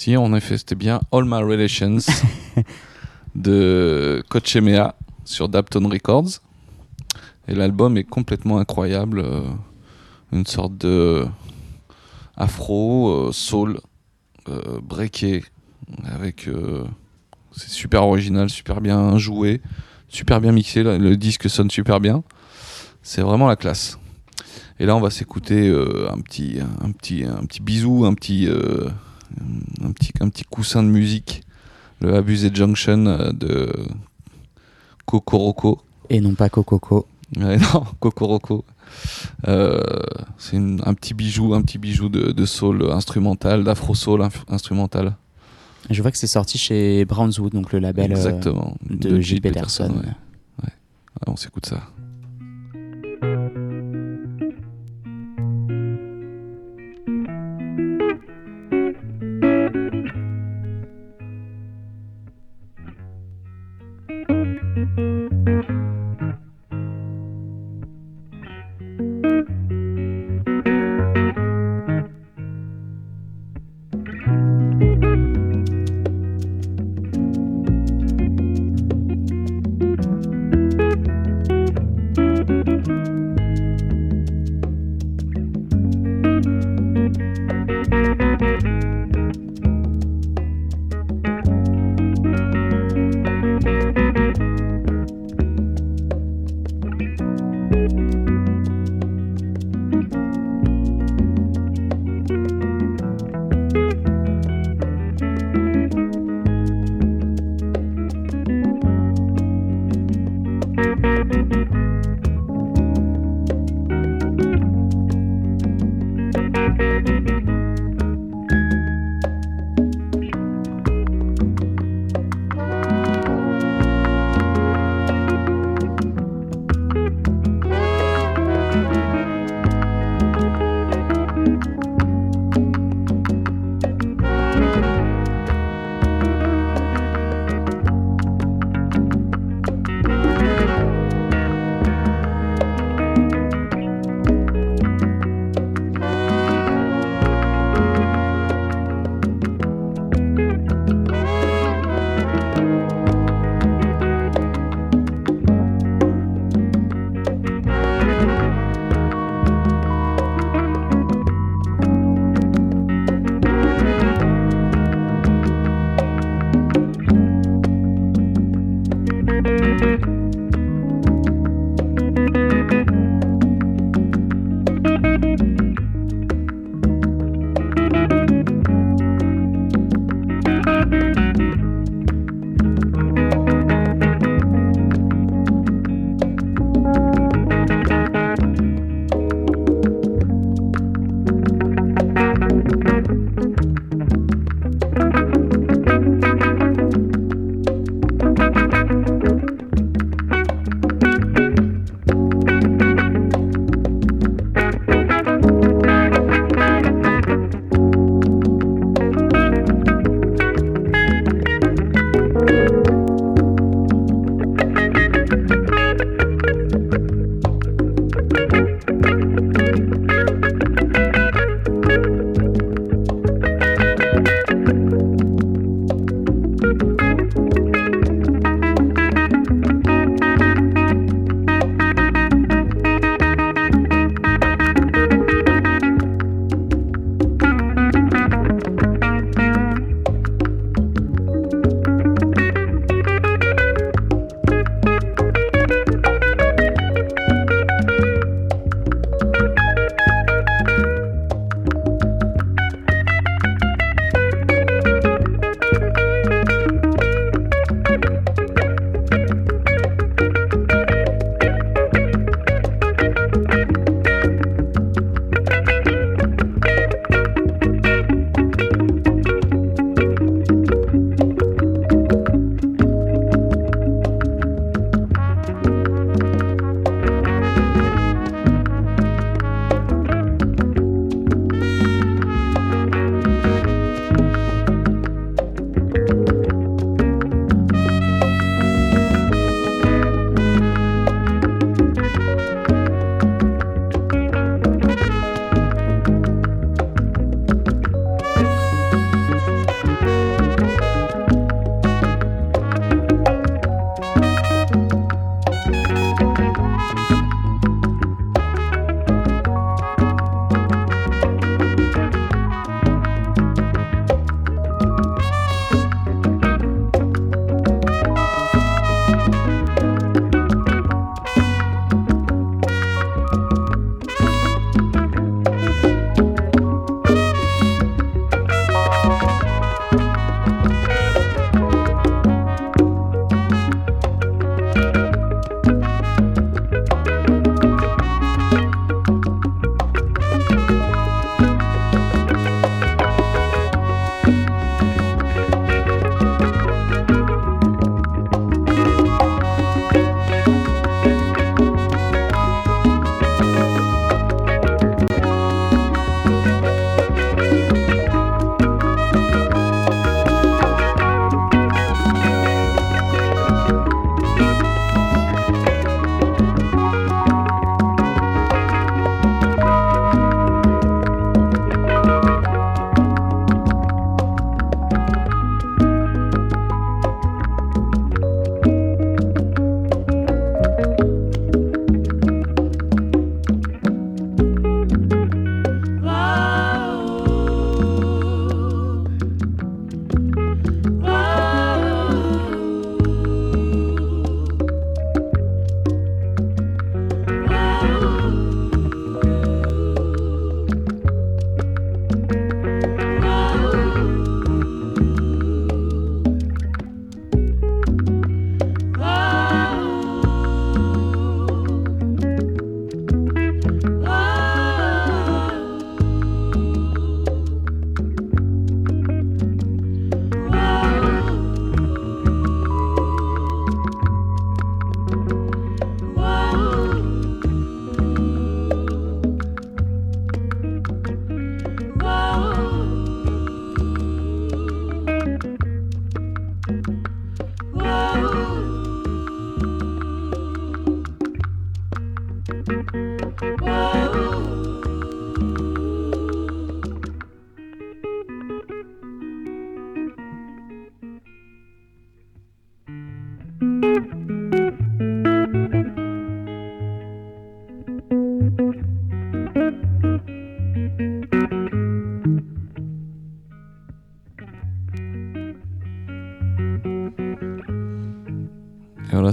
Si, en effet, c'était bien All My Relations *laughs* de Cochemea sur Dapton Records. Et l'album est complètement incroyable. euh, une sorte de afro, euh, soul, euh, breaké, avec C'est super original, super bien joué, super bien mixé. Le, le disque sonne super bien. C'est vraiment la classe. Et là, on va s'écouter un petit, un petit, un petit bisou, un petit, un petit, un petit coussin de musique, le Abused Junction euh, de Kokoroko. Et non pas Cococo. Ouais, *laughs* non, Kokoroko. Euh, c'est un petit bijou, un petit bijou de, de soul instrumental, d'afro soul instrumental. Je vois que c'est sorti chez Brownswood, donc le label euh, Exactement. de, Gilles Peterson. ouais. Ouais. Ah, on s'écoute ça.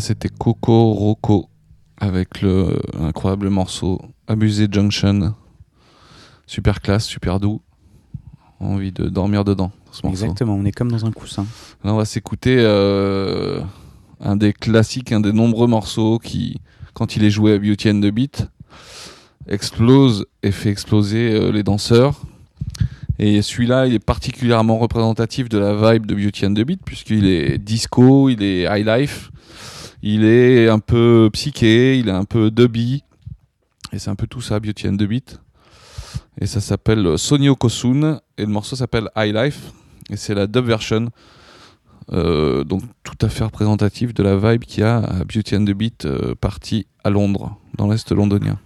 C'était Coco Rocco avec le incroyable morceau Abusé Junction. Super classe, super doux. Envie de dormir dedans. Ce. Exactement, on est comme dans un coussin. Là, on va s'écouter euh, un des classiques, un des nombreux morceaux qui, quand il est joué à Beauty and the Beat, explose et fait exploser euh, les danseurs. Et celui-là, il est particulièrement représentatif de la vibe de Beauty and the Beat, puisqu'il est disco, il est high life, il est un peu psyché, il est un peu dubby. Et c'est un peu tout ça, Beauty and the Beat. Et ça s'appelle Sonio Kosun, et le morceau s'appelle High Life, et c'est la dub version. Euh, donc tout à fait représentatif de la vibe qu'il y a à Beauty and the Beat, euh, partie à Londres, dans l'Est londonien.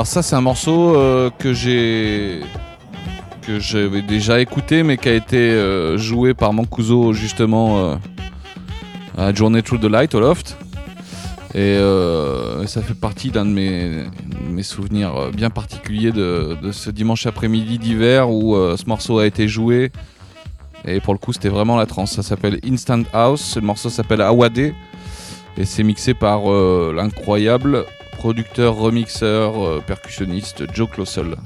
Alors ça c'est un morceau euh, que j'ai que j'avais déjà écouté mais qui a été euh, joué par Mancuso justement euh, à Journey Through the Light au Loft. Et ça fait partie d'un de mes, mes souvenirs bien particuliers de, ce dimanche après-midi d'hiver où ce morceau a été joué. Et pour le coup, c'était vraiment la trance. Ça s'appelle Instant House. Le morceau s'appelle Awade. Et c'est mixé par l'incroyable producteur, remixeur, euh, percussionniste Joe Closel.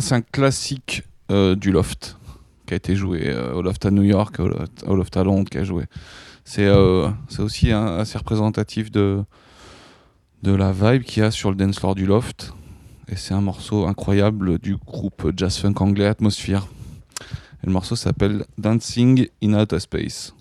C'est un classique euh, du loft qui a été joué euh, au loft à New York, au loft, à Londres, qui a joué. C'est euh, aussi assez représentatif de, la vibe qu'il y a sur le dance floor du loft. Et c'est un morceau incroyable du groupe jazz funk anglais Atmosphere. Le morceau s'appelle Dancing in Outer Space.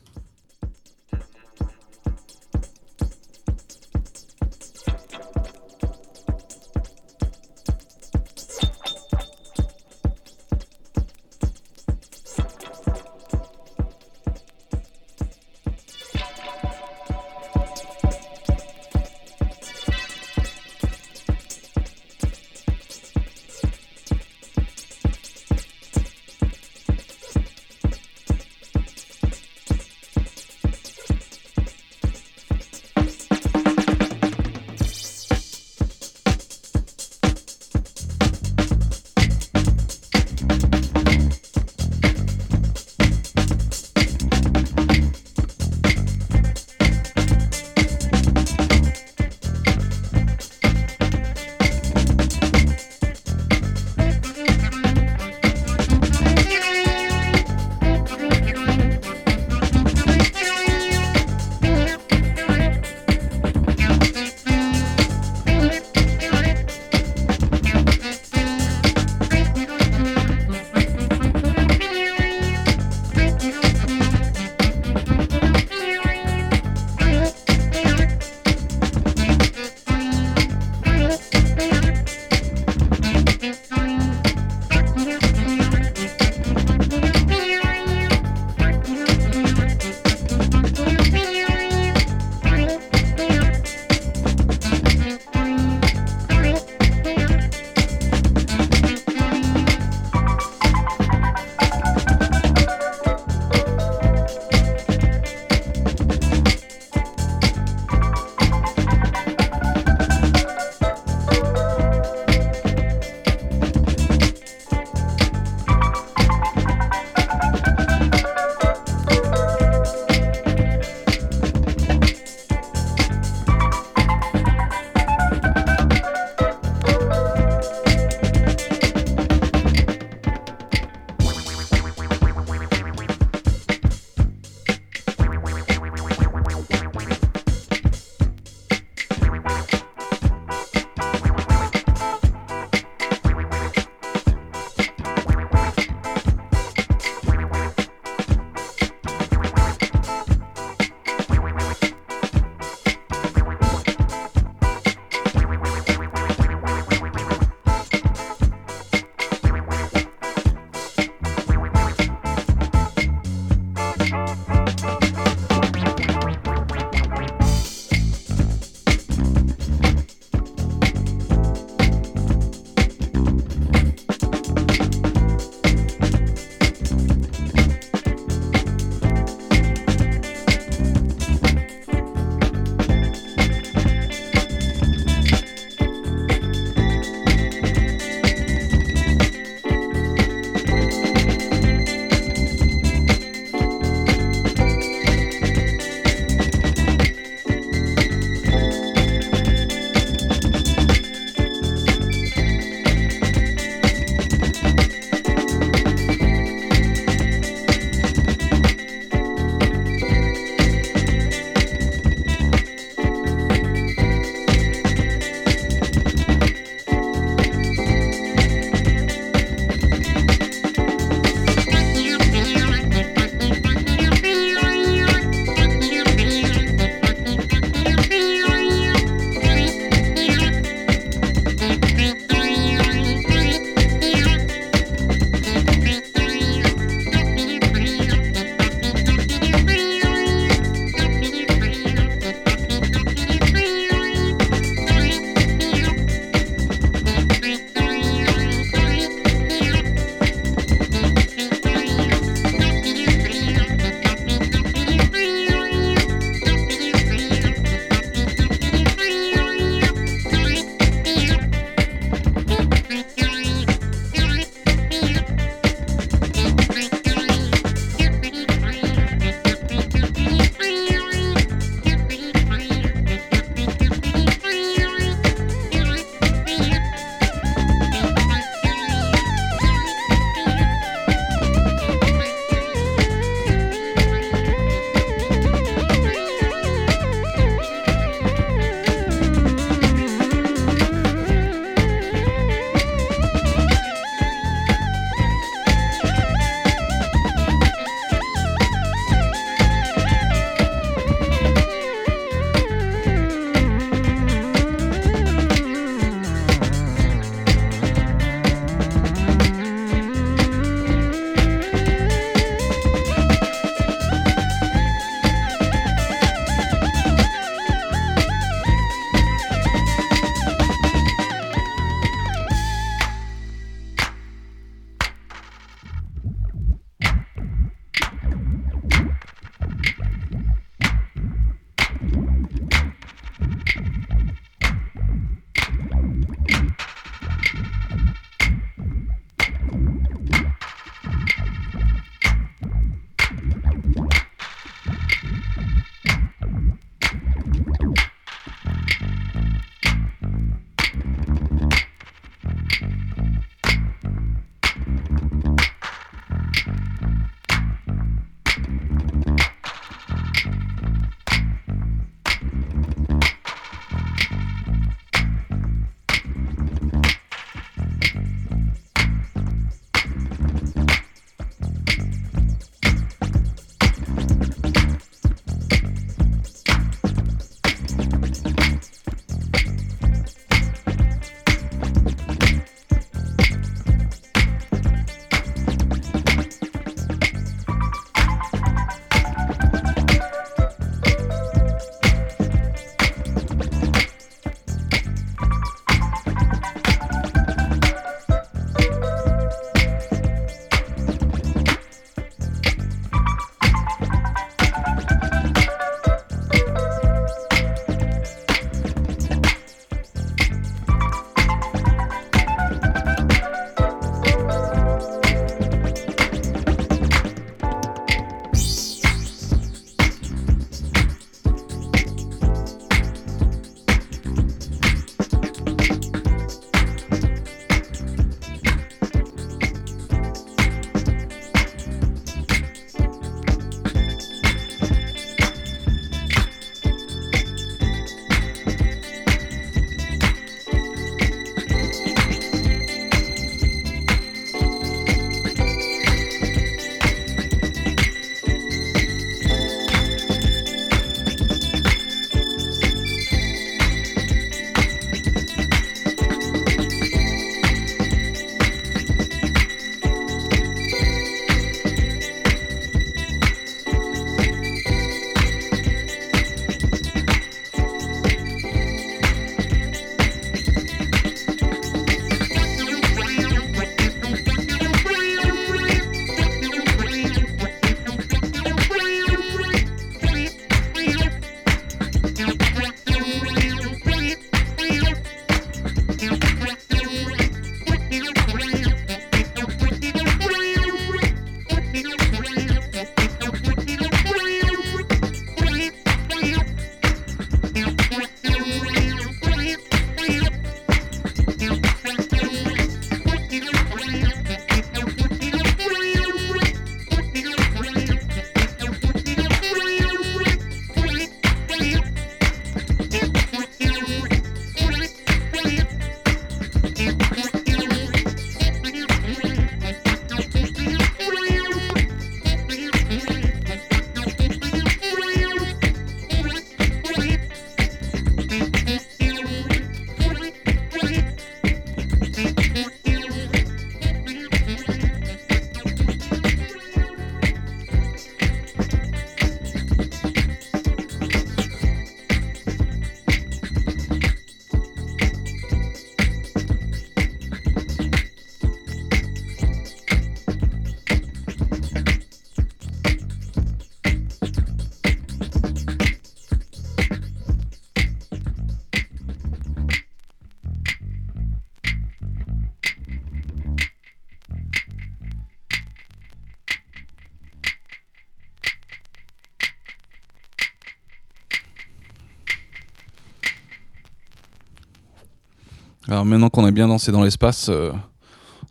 Maintenant qu'on a bien dansé dans l'espace euh,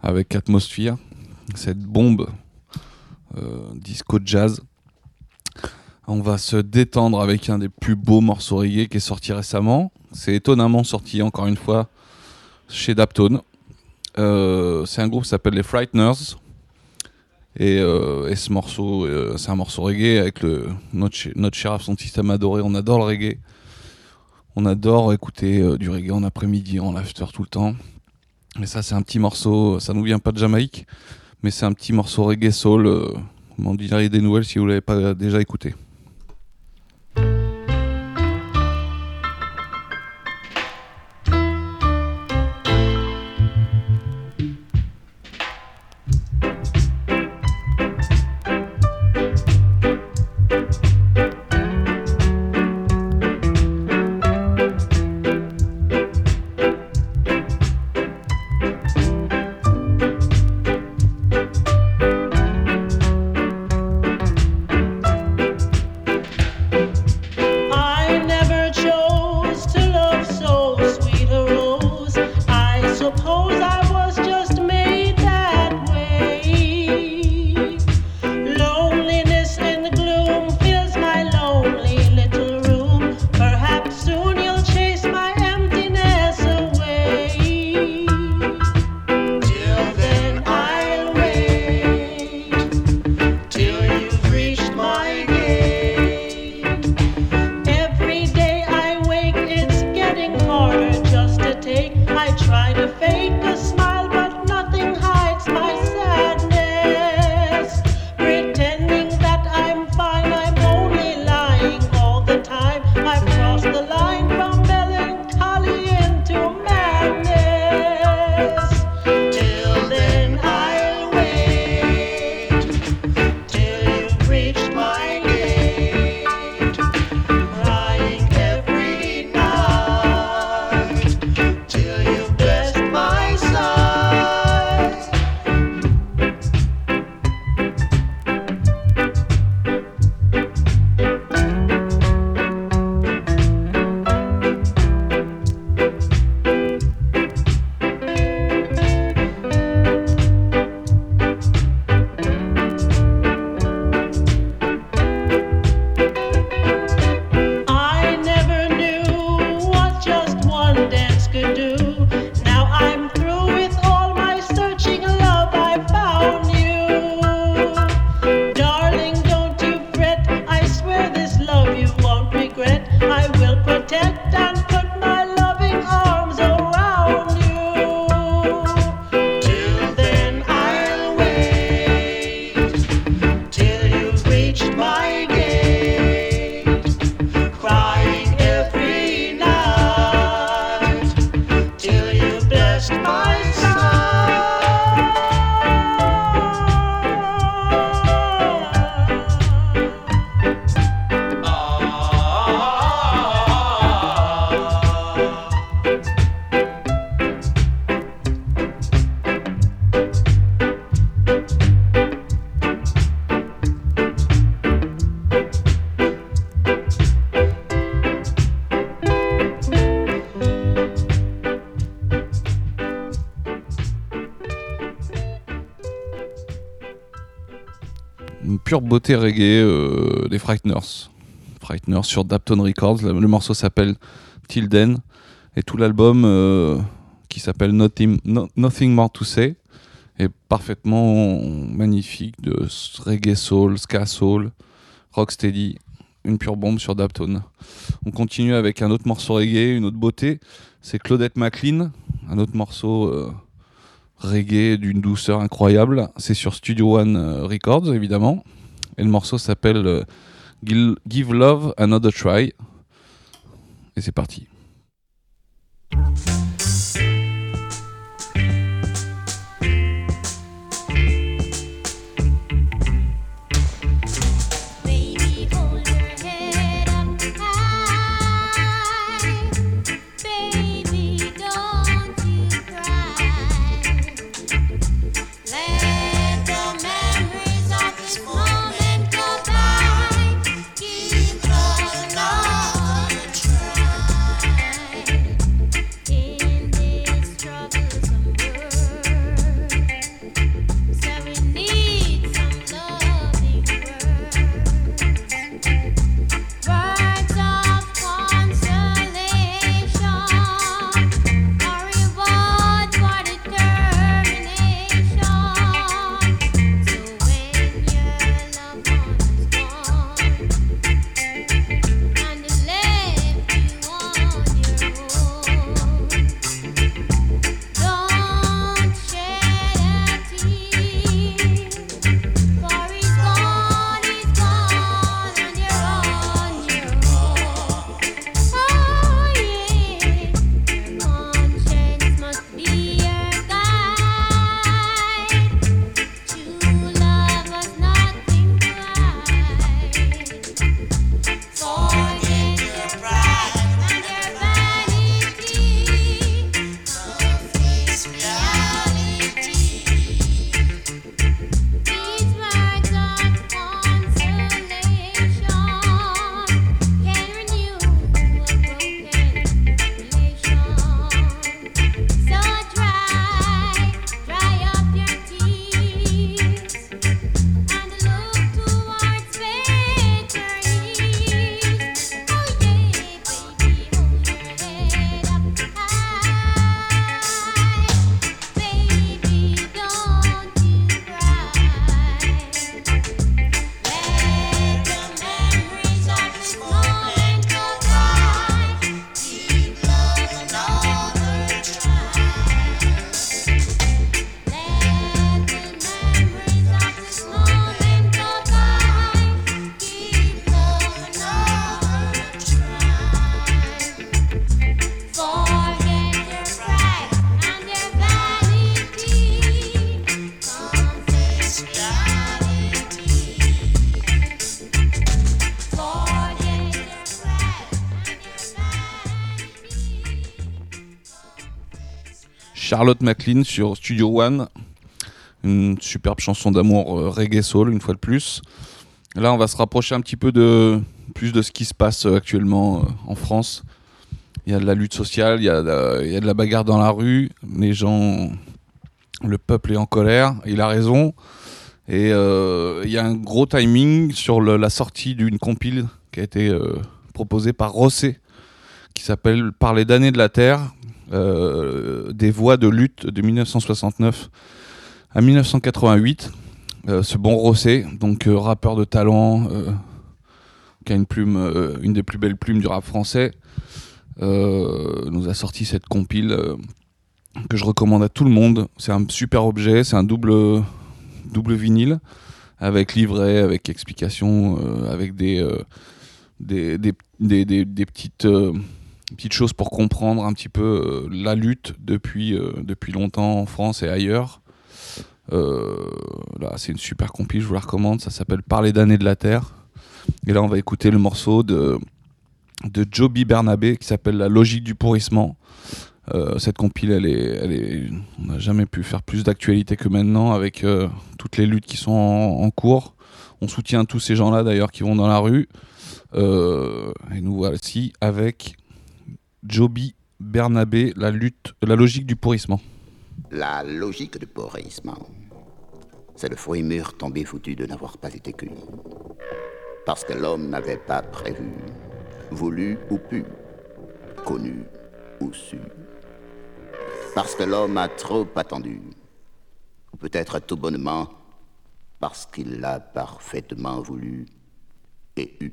avec Atmosphere, cette bombe euh, disco jazz, on va se détendre avec un des plus beaux morceaux reggae qui est sorti récemment. C'est étonnamment sorti encore une fois chez Daptone. Euh, c'est un groupe qui s'appelle les Frighteners. Et, ce morceau, c'est un morceau reggae avec le, notre, notre cher son système adoré. On adore le reggae. On adore écouter euh, du reggae en après-midi, en after tout le temps. Mais ça, c'est un petit morceau, ça nous vient pas de Jamaïque, mais c'est un petit morceau reggae soul. Euh, m'en direz des nouvelles si vous l'avez pas déjà écouté. Pure beauté reggae euh, des Frighteners. Frighteners sur Dapton Records. Le, morceau s'appelle Till Then. Et tout l'album euh, qui s'appelle Nothing, No- Nothing More to Say est parfaitement magnifique de reggae soul, ska soul, rocksteady. Une pure bombe sur Dapton. On continue avec un autre morceau reggae, une autre beauté. C'est Claudette McLean, un autre morceau euh, reggae d'une douceur incroyable. C'est sur Studio One Records, évidemment. Et le morceau s'appelle euh, Give Love Another Try. Et c'est parti. Charlotte McLean sur Studio One. Une superbe chanson d'amour euh, reggae soul, une fois de plus. Là, on va se rapprocher un petit peu de plus de ce qui se passe euh, actuellement euh, en France. Il y a de la lutte sociale, il y, a de- la bagarre dans la rue. Les gens, le peuple est en colère. Il a raison. Et il y a un gros timing sur la sortie d'une compile qui a été proposée par Rosset, qui s'appelle Par les damnés de la terre, des voix de lutte de 1969 à 1988. Euh, ce bon Rosset, donc euh, rappeur de talent, euh, qui a une plume, euh, une des plus belles plumes du rap français, euh, nous a sorti cette compile euh, que je recommande à tout le monde. C'est un super objet, c'est un double, double vinyle avec livret, avec explication, euh, avec des, euh, petites, euh, petites choses pour comprendre un petit peu euh, la lutte depuis, euh, depuis longtemps en France et ailleurs. Euh, là, c'est une super compile, je vous la recommande. Ça s'appelle Parler d'années de la Terre. Et là, on va écouter le morceau de, de Joby Bernabé qui s'appelle La logique du pourrissement. Cette compile, elle est, elle est, on n'a jamais pu faire plus d'actualité que maintenant avec toutes les luttes qui sont en, cours. On soutient tous ces gens-là d'ailleurs qui vont dans la rue. Et nous voici avec Joby Bernabé, la lutte, la logique du pourrissement. La logique du pourrissement, c'est le fruit mûr tombé foutu de n'avoir pas été cueilli. Parce que l'homme n'avait pas prévu, voulu ou pu, connu ou su. Parce que l'homme a trop attendu, ou peut-être tout bonnement parce qu'il l'a parfaitement voulu et eu.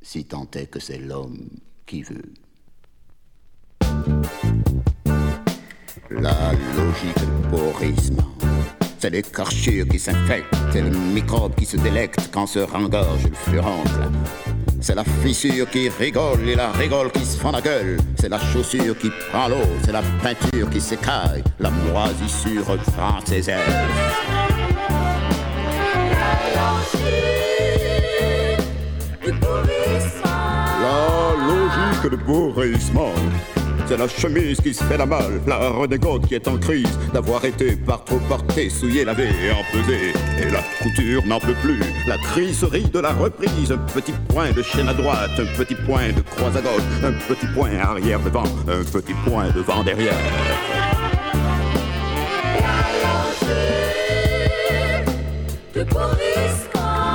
Si tant est que c'est l'homme qui veut. La logique du pourrissement. C'est l'écorchure qui s'infecte, c'est le microbe qui se délecte quand se rengorge le furoncle. C'est la fissure qui rigole et la rigole qui se fend la gueule. C'est la chaussure qui prend l'eau, c'est la peinture qui s'écaille. La moisissure prend ses ailes. La logique du pourrissement. C'est la chemise qui se fait la malle, la redingote qui est en crise d'avoir été par trop portée, souillée, lavée et empesée. Et la couture n'en peut plus, la criserie de la reprise. Un petit point de chaîne à droite, un petit point de croix à gauche, un petit point arrière devant, un petit point devant derrière.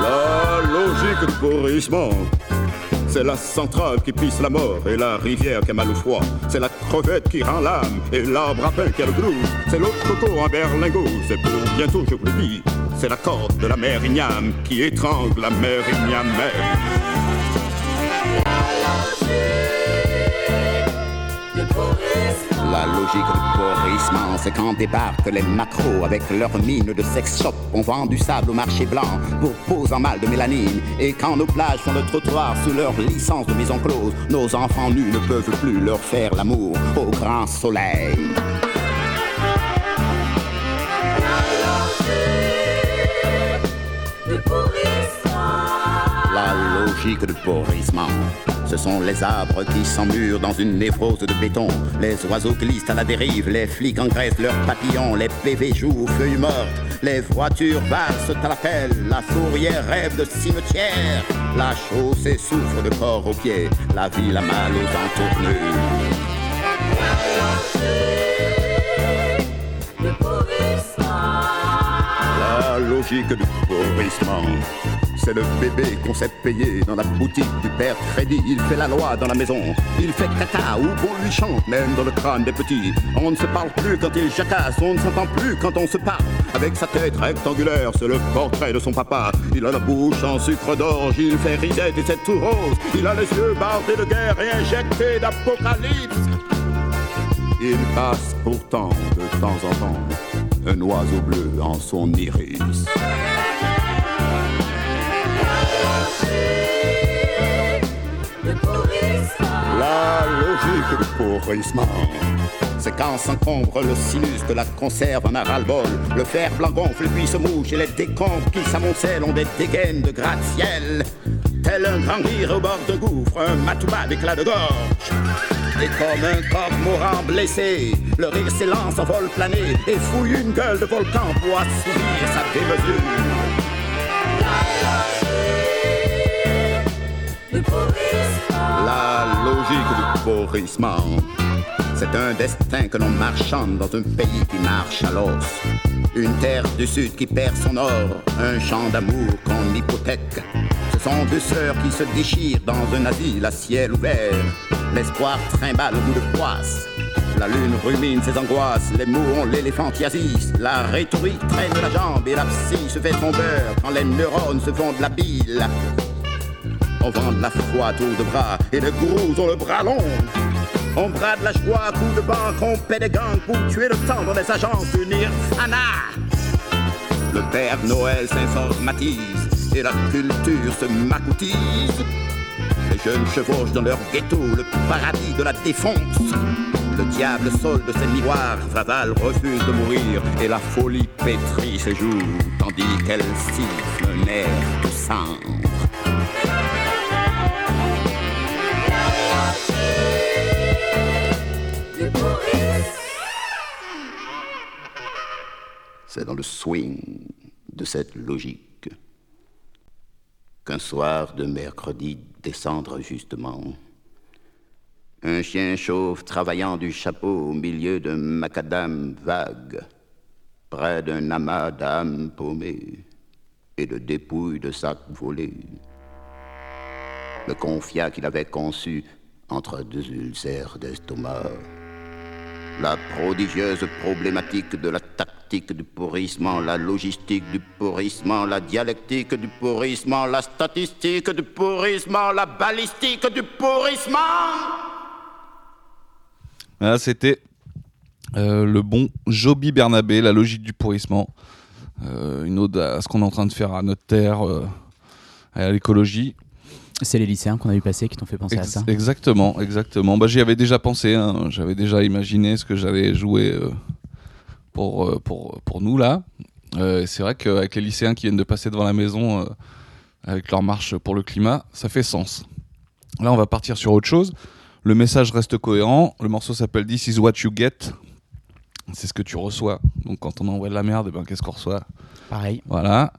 La logique du pourrissement. C'est la centrale qui pisse la mort et la rivière qui a mal au froid. C'est la crevette qui rend l'âme et l'arbre à pain qui a le groove. C'est l'autre coco en berlingot, c'est pour bientôt, je vous. C'est la corde de la mère Igname qui étrangle la mère Igname La logique du pourrissement, c'est quand débarquent les macros avec leurs mines de sex shop. On vend du sable au marché blanc pour pose en mal de mélanine. Et quand nos plages font le trottoir sous leur licence de maison close, nos enfants nus ne peuvent plus leur faire l'amour au grand soleil. La Ce sont les arbres qui s'emmurent dans une névrose de béton. Les oiseaux glissent à la dérive, les flics engraissent leurs papillons, les PV jouent aux feuilles mortes, les voitures valsent à la pelle, la fourrière rêve de cimetière, la chaussée souffre de corps aux pieds, la ville a mal aux entournures. La logique du pourrissement. C'est le bébé qu'on s'est payé dans la boutique du père Crédit. Il fait la loi dans la maison. Il fait caca ou qu'on lui chante, même dans le crâne des petits. On ne se parle plus quand il jacasse. On ne s'entend plus quand on se parle. Avec sa tête rectangulaire, c'est le portrait de son papa. Il a la bouche en sucre d'orge. Il fait risette et c'est tout rose. Il a les yeux bardés de guerre et injectés d'apocalypse. Il passe pourtant de temps en temps un oiseau bleu en son iris. La logique du pourrissement. C'est quand s'encombre le sinus de la conserve en a ras-le-bol. Le fer blanc gonfle puis se mouche et les décombres qui s'amoncellent ont des dégaines de gratte-ciel. Tel un grand rire au bord d'un gouffre, un matouba d'éclat de gorge. Et comme un cormoran blessé, le rire s'élance en vol plané et fouille une gueule de volcan pour assouvir sa démesure. La logique du pourrissement. C'est un destin que l'on marchande dans un pays qui marche à l'os. Une terre du sud qui perd son or, un champ d'amour qu'on hypothèque. Sont deux sœurs qui se déchirent dans un asile à ciel ouvert. L'espoir trimballe au bout de poisse. La lune rumine ses angoisses, les mots ont l'éléphantiasis. La rhétorique traîne la jambe et la psy se fait son beurre quand les neurones se font de la bile. On vend de la foi à tour de bras et les gourous ont le bras long. On brade la joie à coups de banque, on paie des gangs pour tuer le temps dans les agences du Nirvana. Le Père Noël s'informatise et la culture se macoutise. Les jeunes chevauchent dans leur ghetto le paradis de la défonce. Le diable solde ses miroirs, Faval refuse de mourir et la folie pétrit ses joues, tandis qu'elle siffle un air de sang. C'est dans le swing de cette logique qu'un soir de mercredi descendre justement, un chien chauve travaillant du chapeau au milieu d'un macadam vague, près d'un amas d'âmes paumées et de dépouilles de sacs volés, me confia qu'il avait conçu entre deux ulcères d'estomac la prodigieuse problématique de la tactique du pourrissement, la logistique du pourrissement, la dialectique du pourrissement, la statistique du pourrissement, la balistique du pourrissement. Voilà, c'était euh, le bon Joby Bernabé, la logique du pourrissement. Euh, une ode à ce qu'on est en train de faire à notre terre, euh, à l'écologie. C'est les lycéens qu'on a vu passer qui t'ont fait penser à ça. Exactement, exactement. Bah, J'y avais déjà pensé, hein. j'avais déjà imaginé ce que j'allais jouer euh, pour, euh, pour, pour nous là. Euh, c'est vrai qu'avec les lycéens qui viennent de passer devant la maison euh, avec leur marche pour le climat, ça fait sens. Là, on va partir sur autre chose. Le message reste cohérent. Le morceau s'appelle This is what you get. C'est ce que tu reçois. Donc quand on envoie de la merde, eh ben, qu'est-ce qu'on reçoit? Pareil. voilà.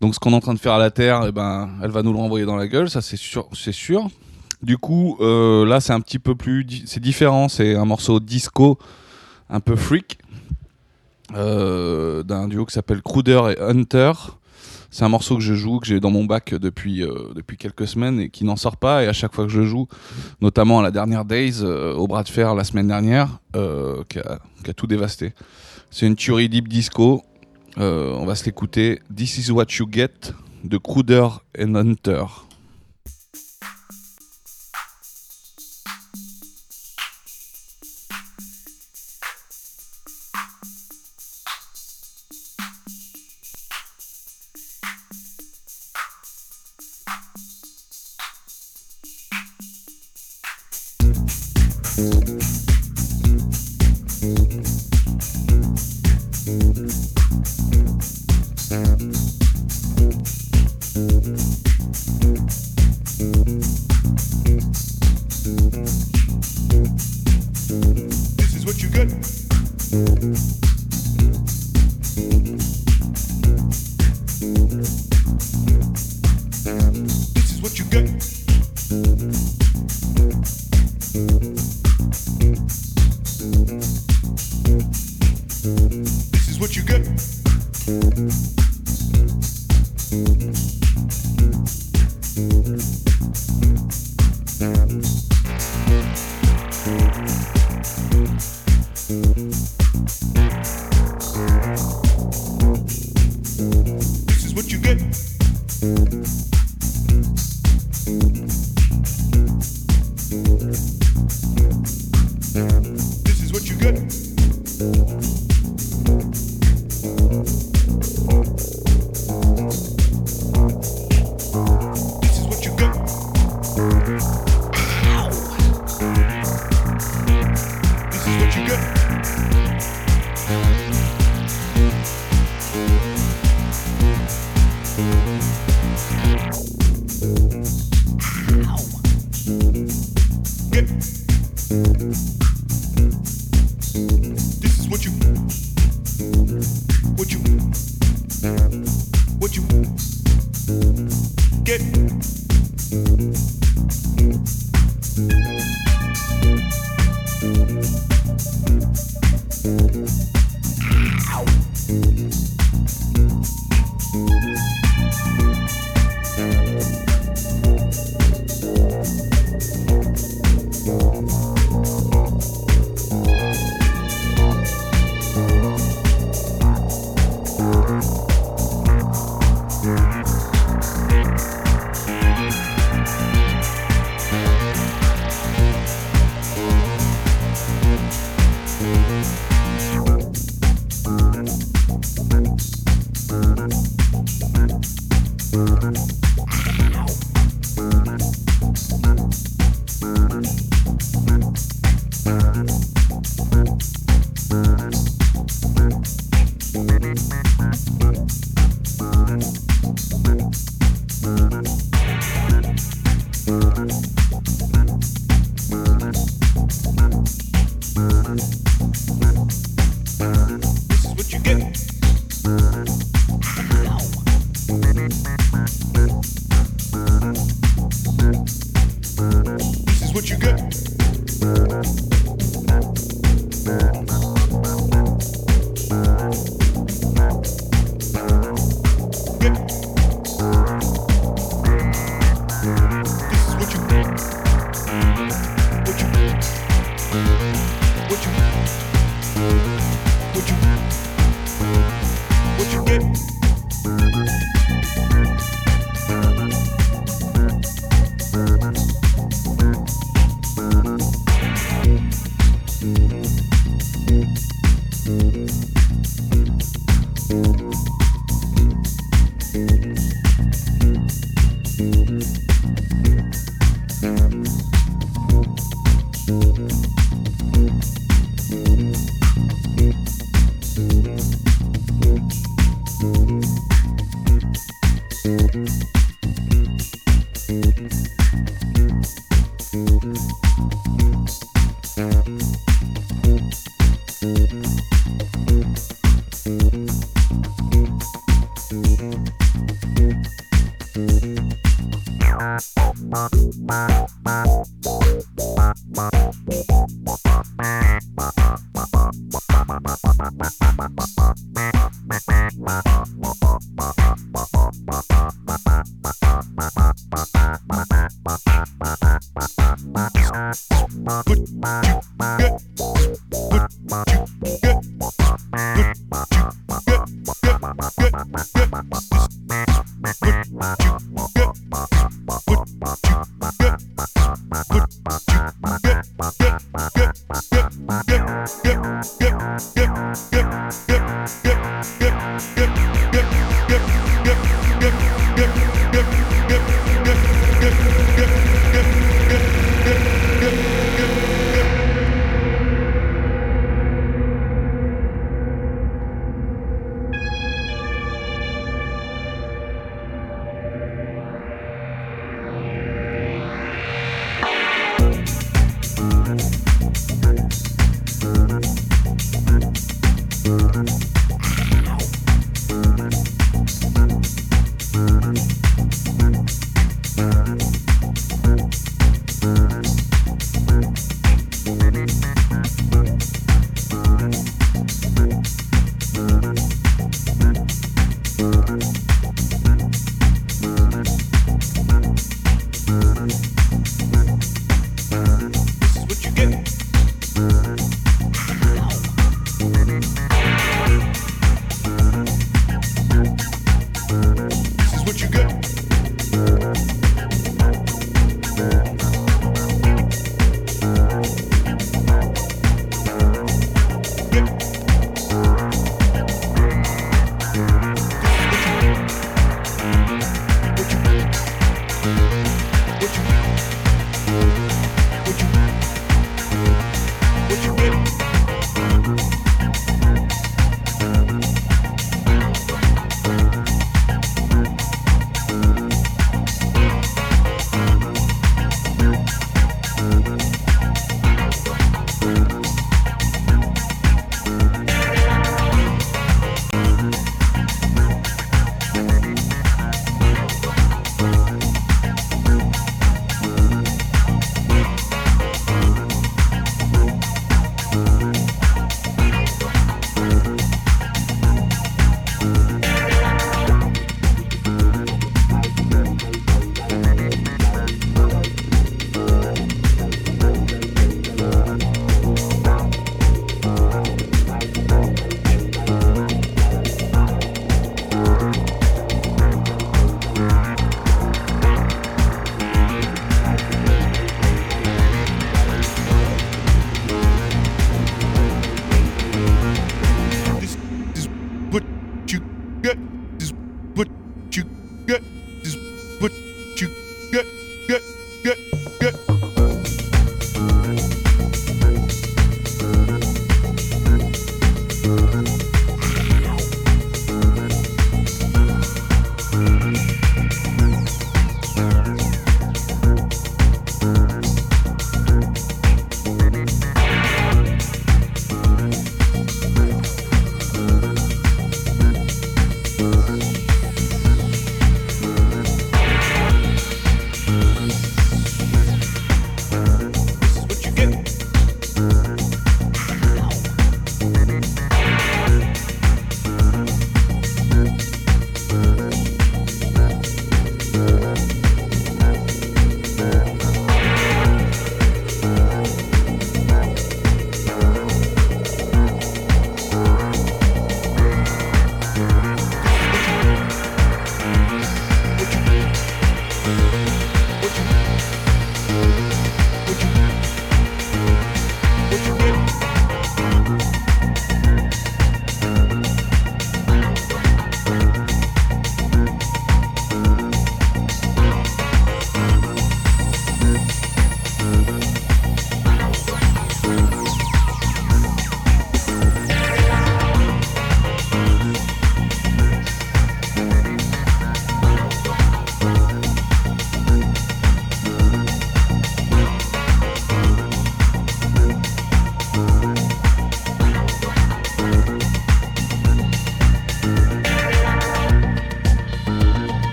Donc ce qu'on est en train de faire à la Terre, eh ben, elle va nous le renvoyer dans la gueule, ça c'est sûr, c'est sûr. Du coup, euh, là c'est un petit peu plus, di- c'est différent. C'est un morceau disco, un peu freak, d'un duo qui s'appelle Cruder et Hunter. C'est un morceau que je joue, que j'ai dans mon bac depuis, euh, depuis quelques semaines et qui n'en sort pas. Et à chaque fois que je joue, notamment à la dernière Days, euh, au bras de fer la semaine dernière, euh, qui, a, qui a tout dévasté. C'est une tuerie deep disco. Euh, on va se l'écouter. This is what you get de Cruder and Hunter. This Música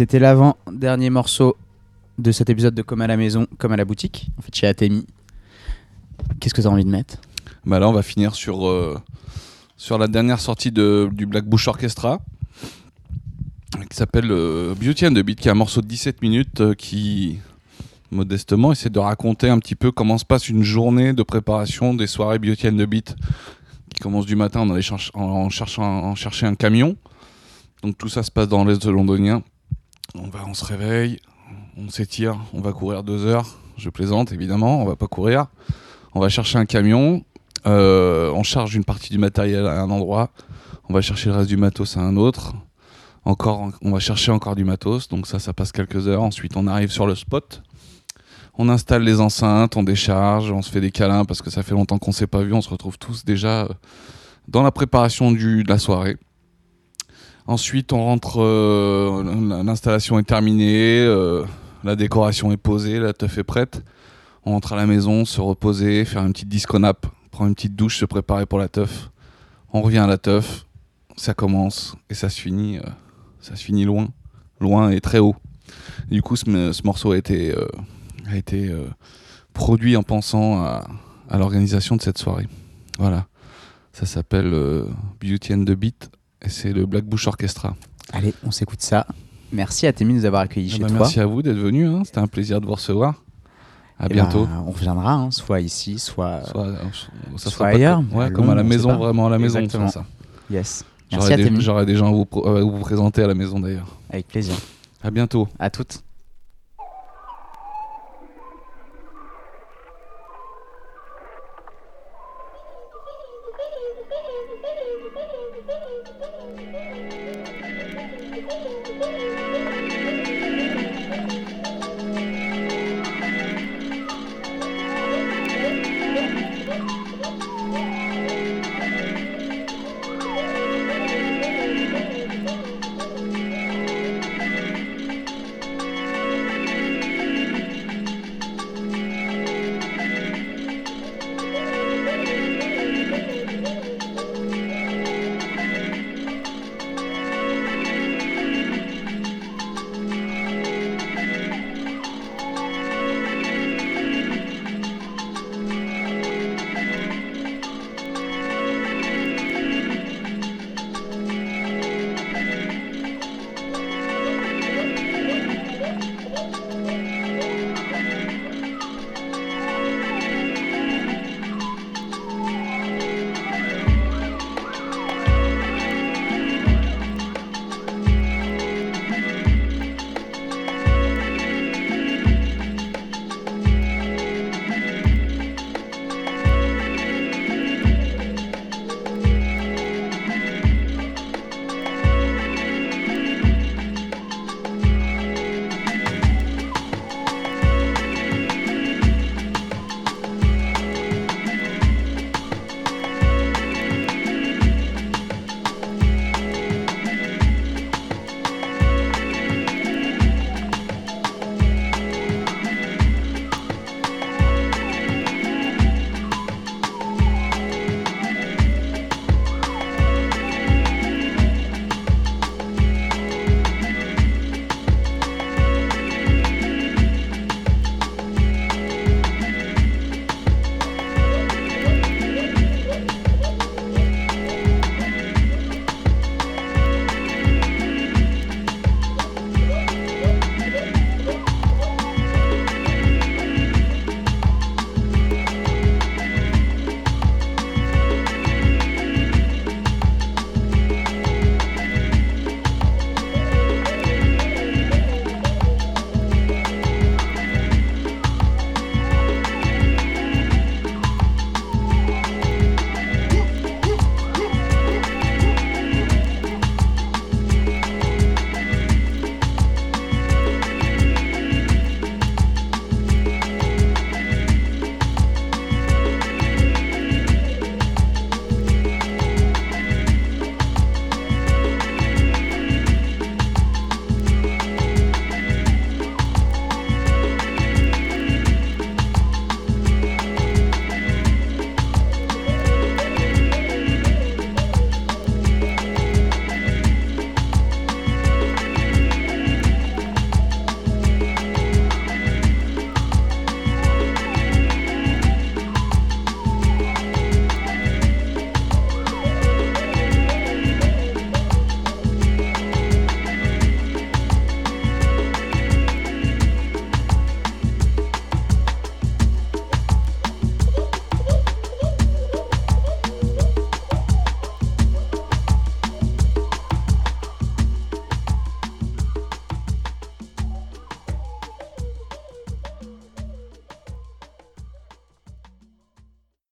c'était l'avant-dernier morceau de cet épisode de Comme à la maison, comme à la boutique, en fait chez Atemi. Qu'est-ce que tu as envie de mettre? Bah là, on va finir sur, euh, sur la dernière sortie de, du Black Bush Orchestra, qui s'appelle euh, Beauty and the Beat, qui est un morceau de 17 minutes euh, qui, modestement, essaie de raconter un petit peu comment se passe une journée de préparation des soirées Beauty and the Beat, qui commence du matin en, cherchant, un camion. Donc tout ça se passe dans l'Est londonien. On, va, on se réveille, on s'étire, on va courir deux heures. Je plaisante, évidemment, on va pas courir. On va chercher un camion, euh, on charge une partie du matériel à un endroit, on va chercher le reste du matos à un autre. On va chercher encore du matos, donc ça, ça passe quelques heures. Ensuite, on arrive sur le spot. On installe les enceintes, on décharge, on se fait des câlins parce que ça fait longtemps qu'on s'est pas vu. On se retrouve tous déjà euh, dans la préparation de la soirée. Ensuite, on rentre, euh, l'installation est terminée, euh, la décoration est posée, la teuf est prête. On rentre à la maison, se reposer, faire une petite disco nap, prendre une petite douche, se préparer pour la teuf. On revient à la teuf, ça commence et ça se finit, euh, ça se finit loin, loin et très haut. Du coup, ce, ce morceau a été, produit en pensant à, à l'organisation de cette soirée. Voilà, ça s'appelle Beauty and the Beat c'est le Black Bush Orchestra. Allez, on s'écoute ça. Merci Atemi de nous avoir accueillis Ah chez bah, toi. merci à vous d'être venu, hein, c'était un plaisir de vous recevoir. À Eh bientôt. ben, on reviendra, hein, soit ici, soit. Soit, euh, ça soit sera pas- ailleurs, ouais, à comme à la maison, vraiment à la maison. Exactement. ça. Yes. Merci des, Atemi. j'aurais des gens à vous, à vous présenter à la maison d'ailleurs. Avec plaisir. À bientôt. À toutes.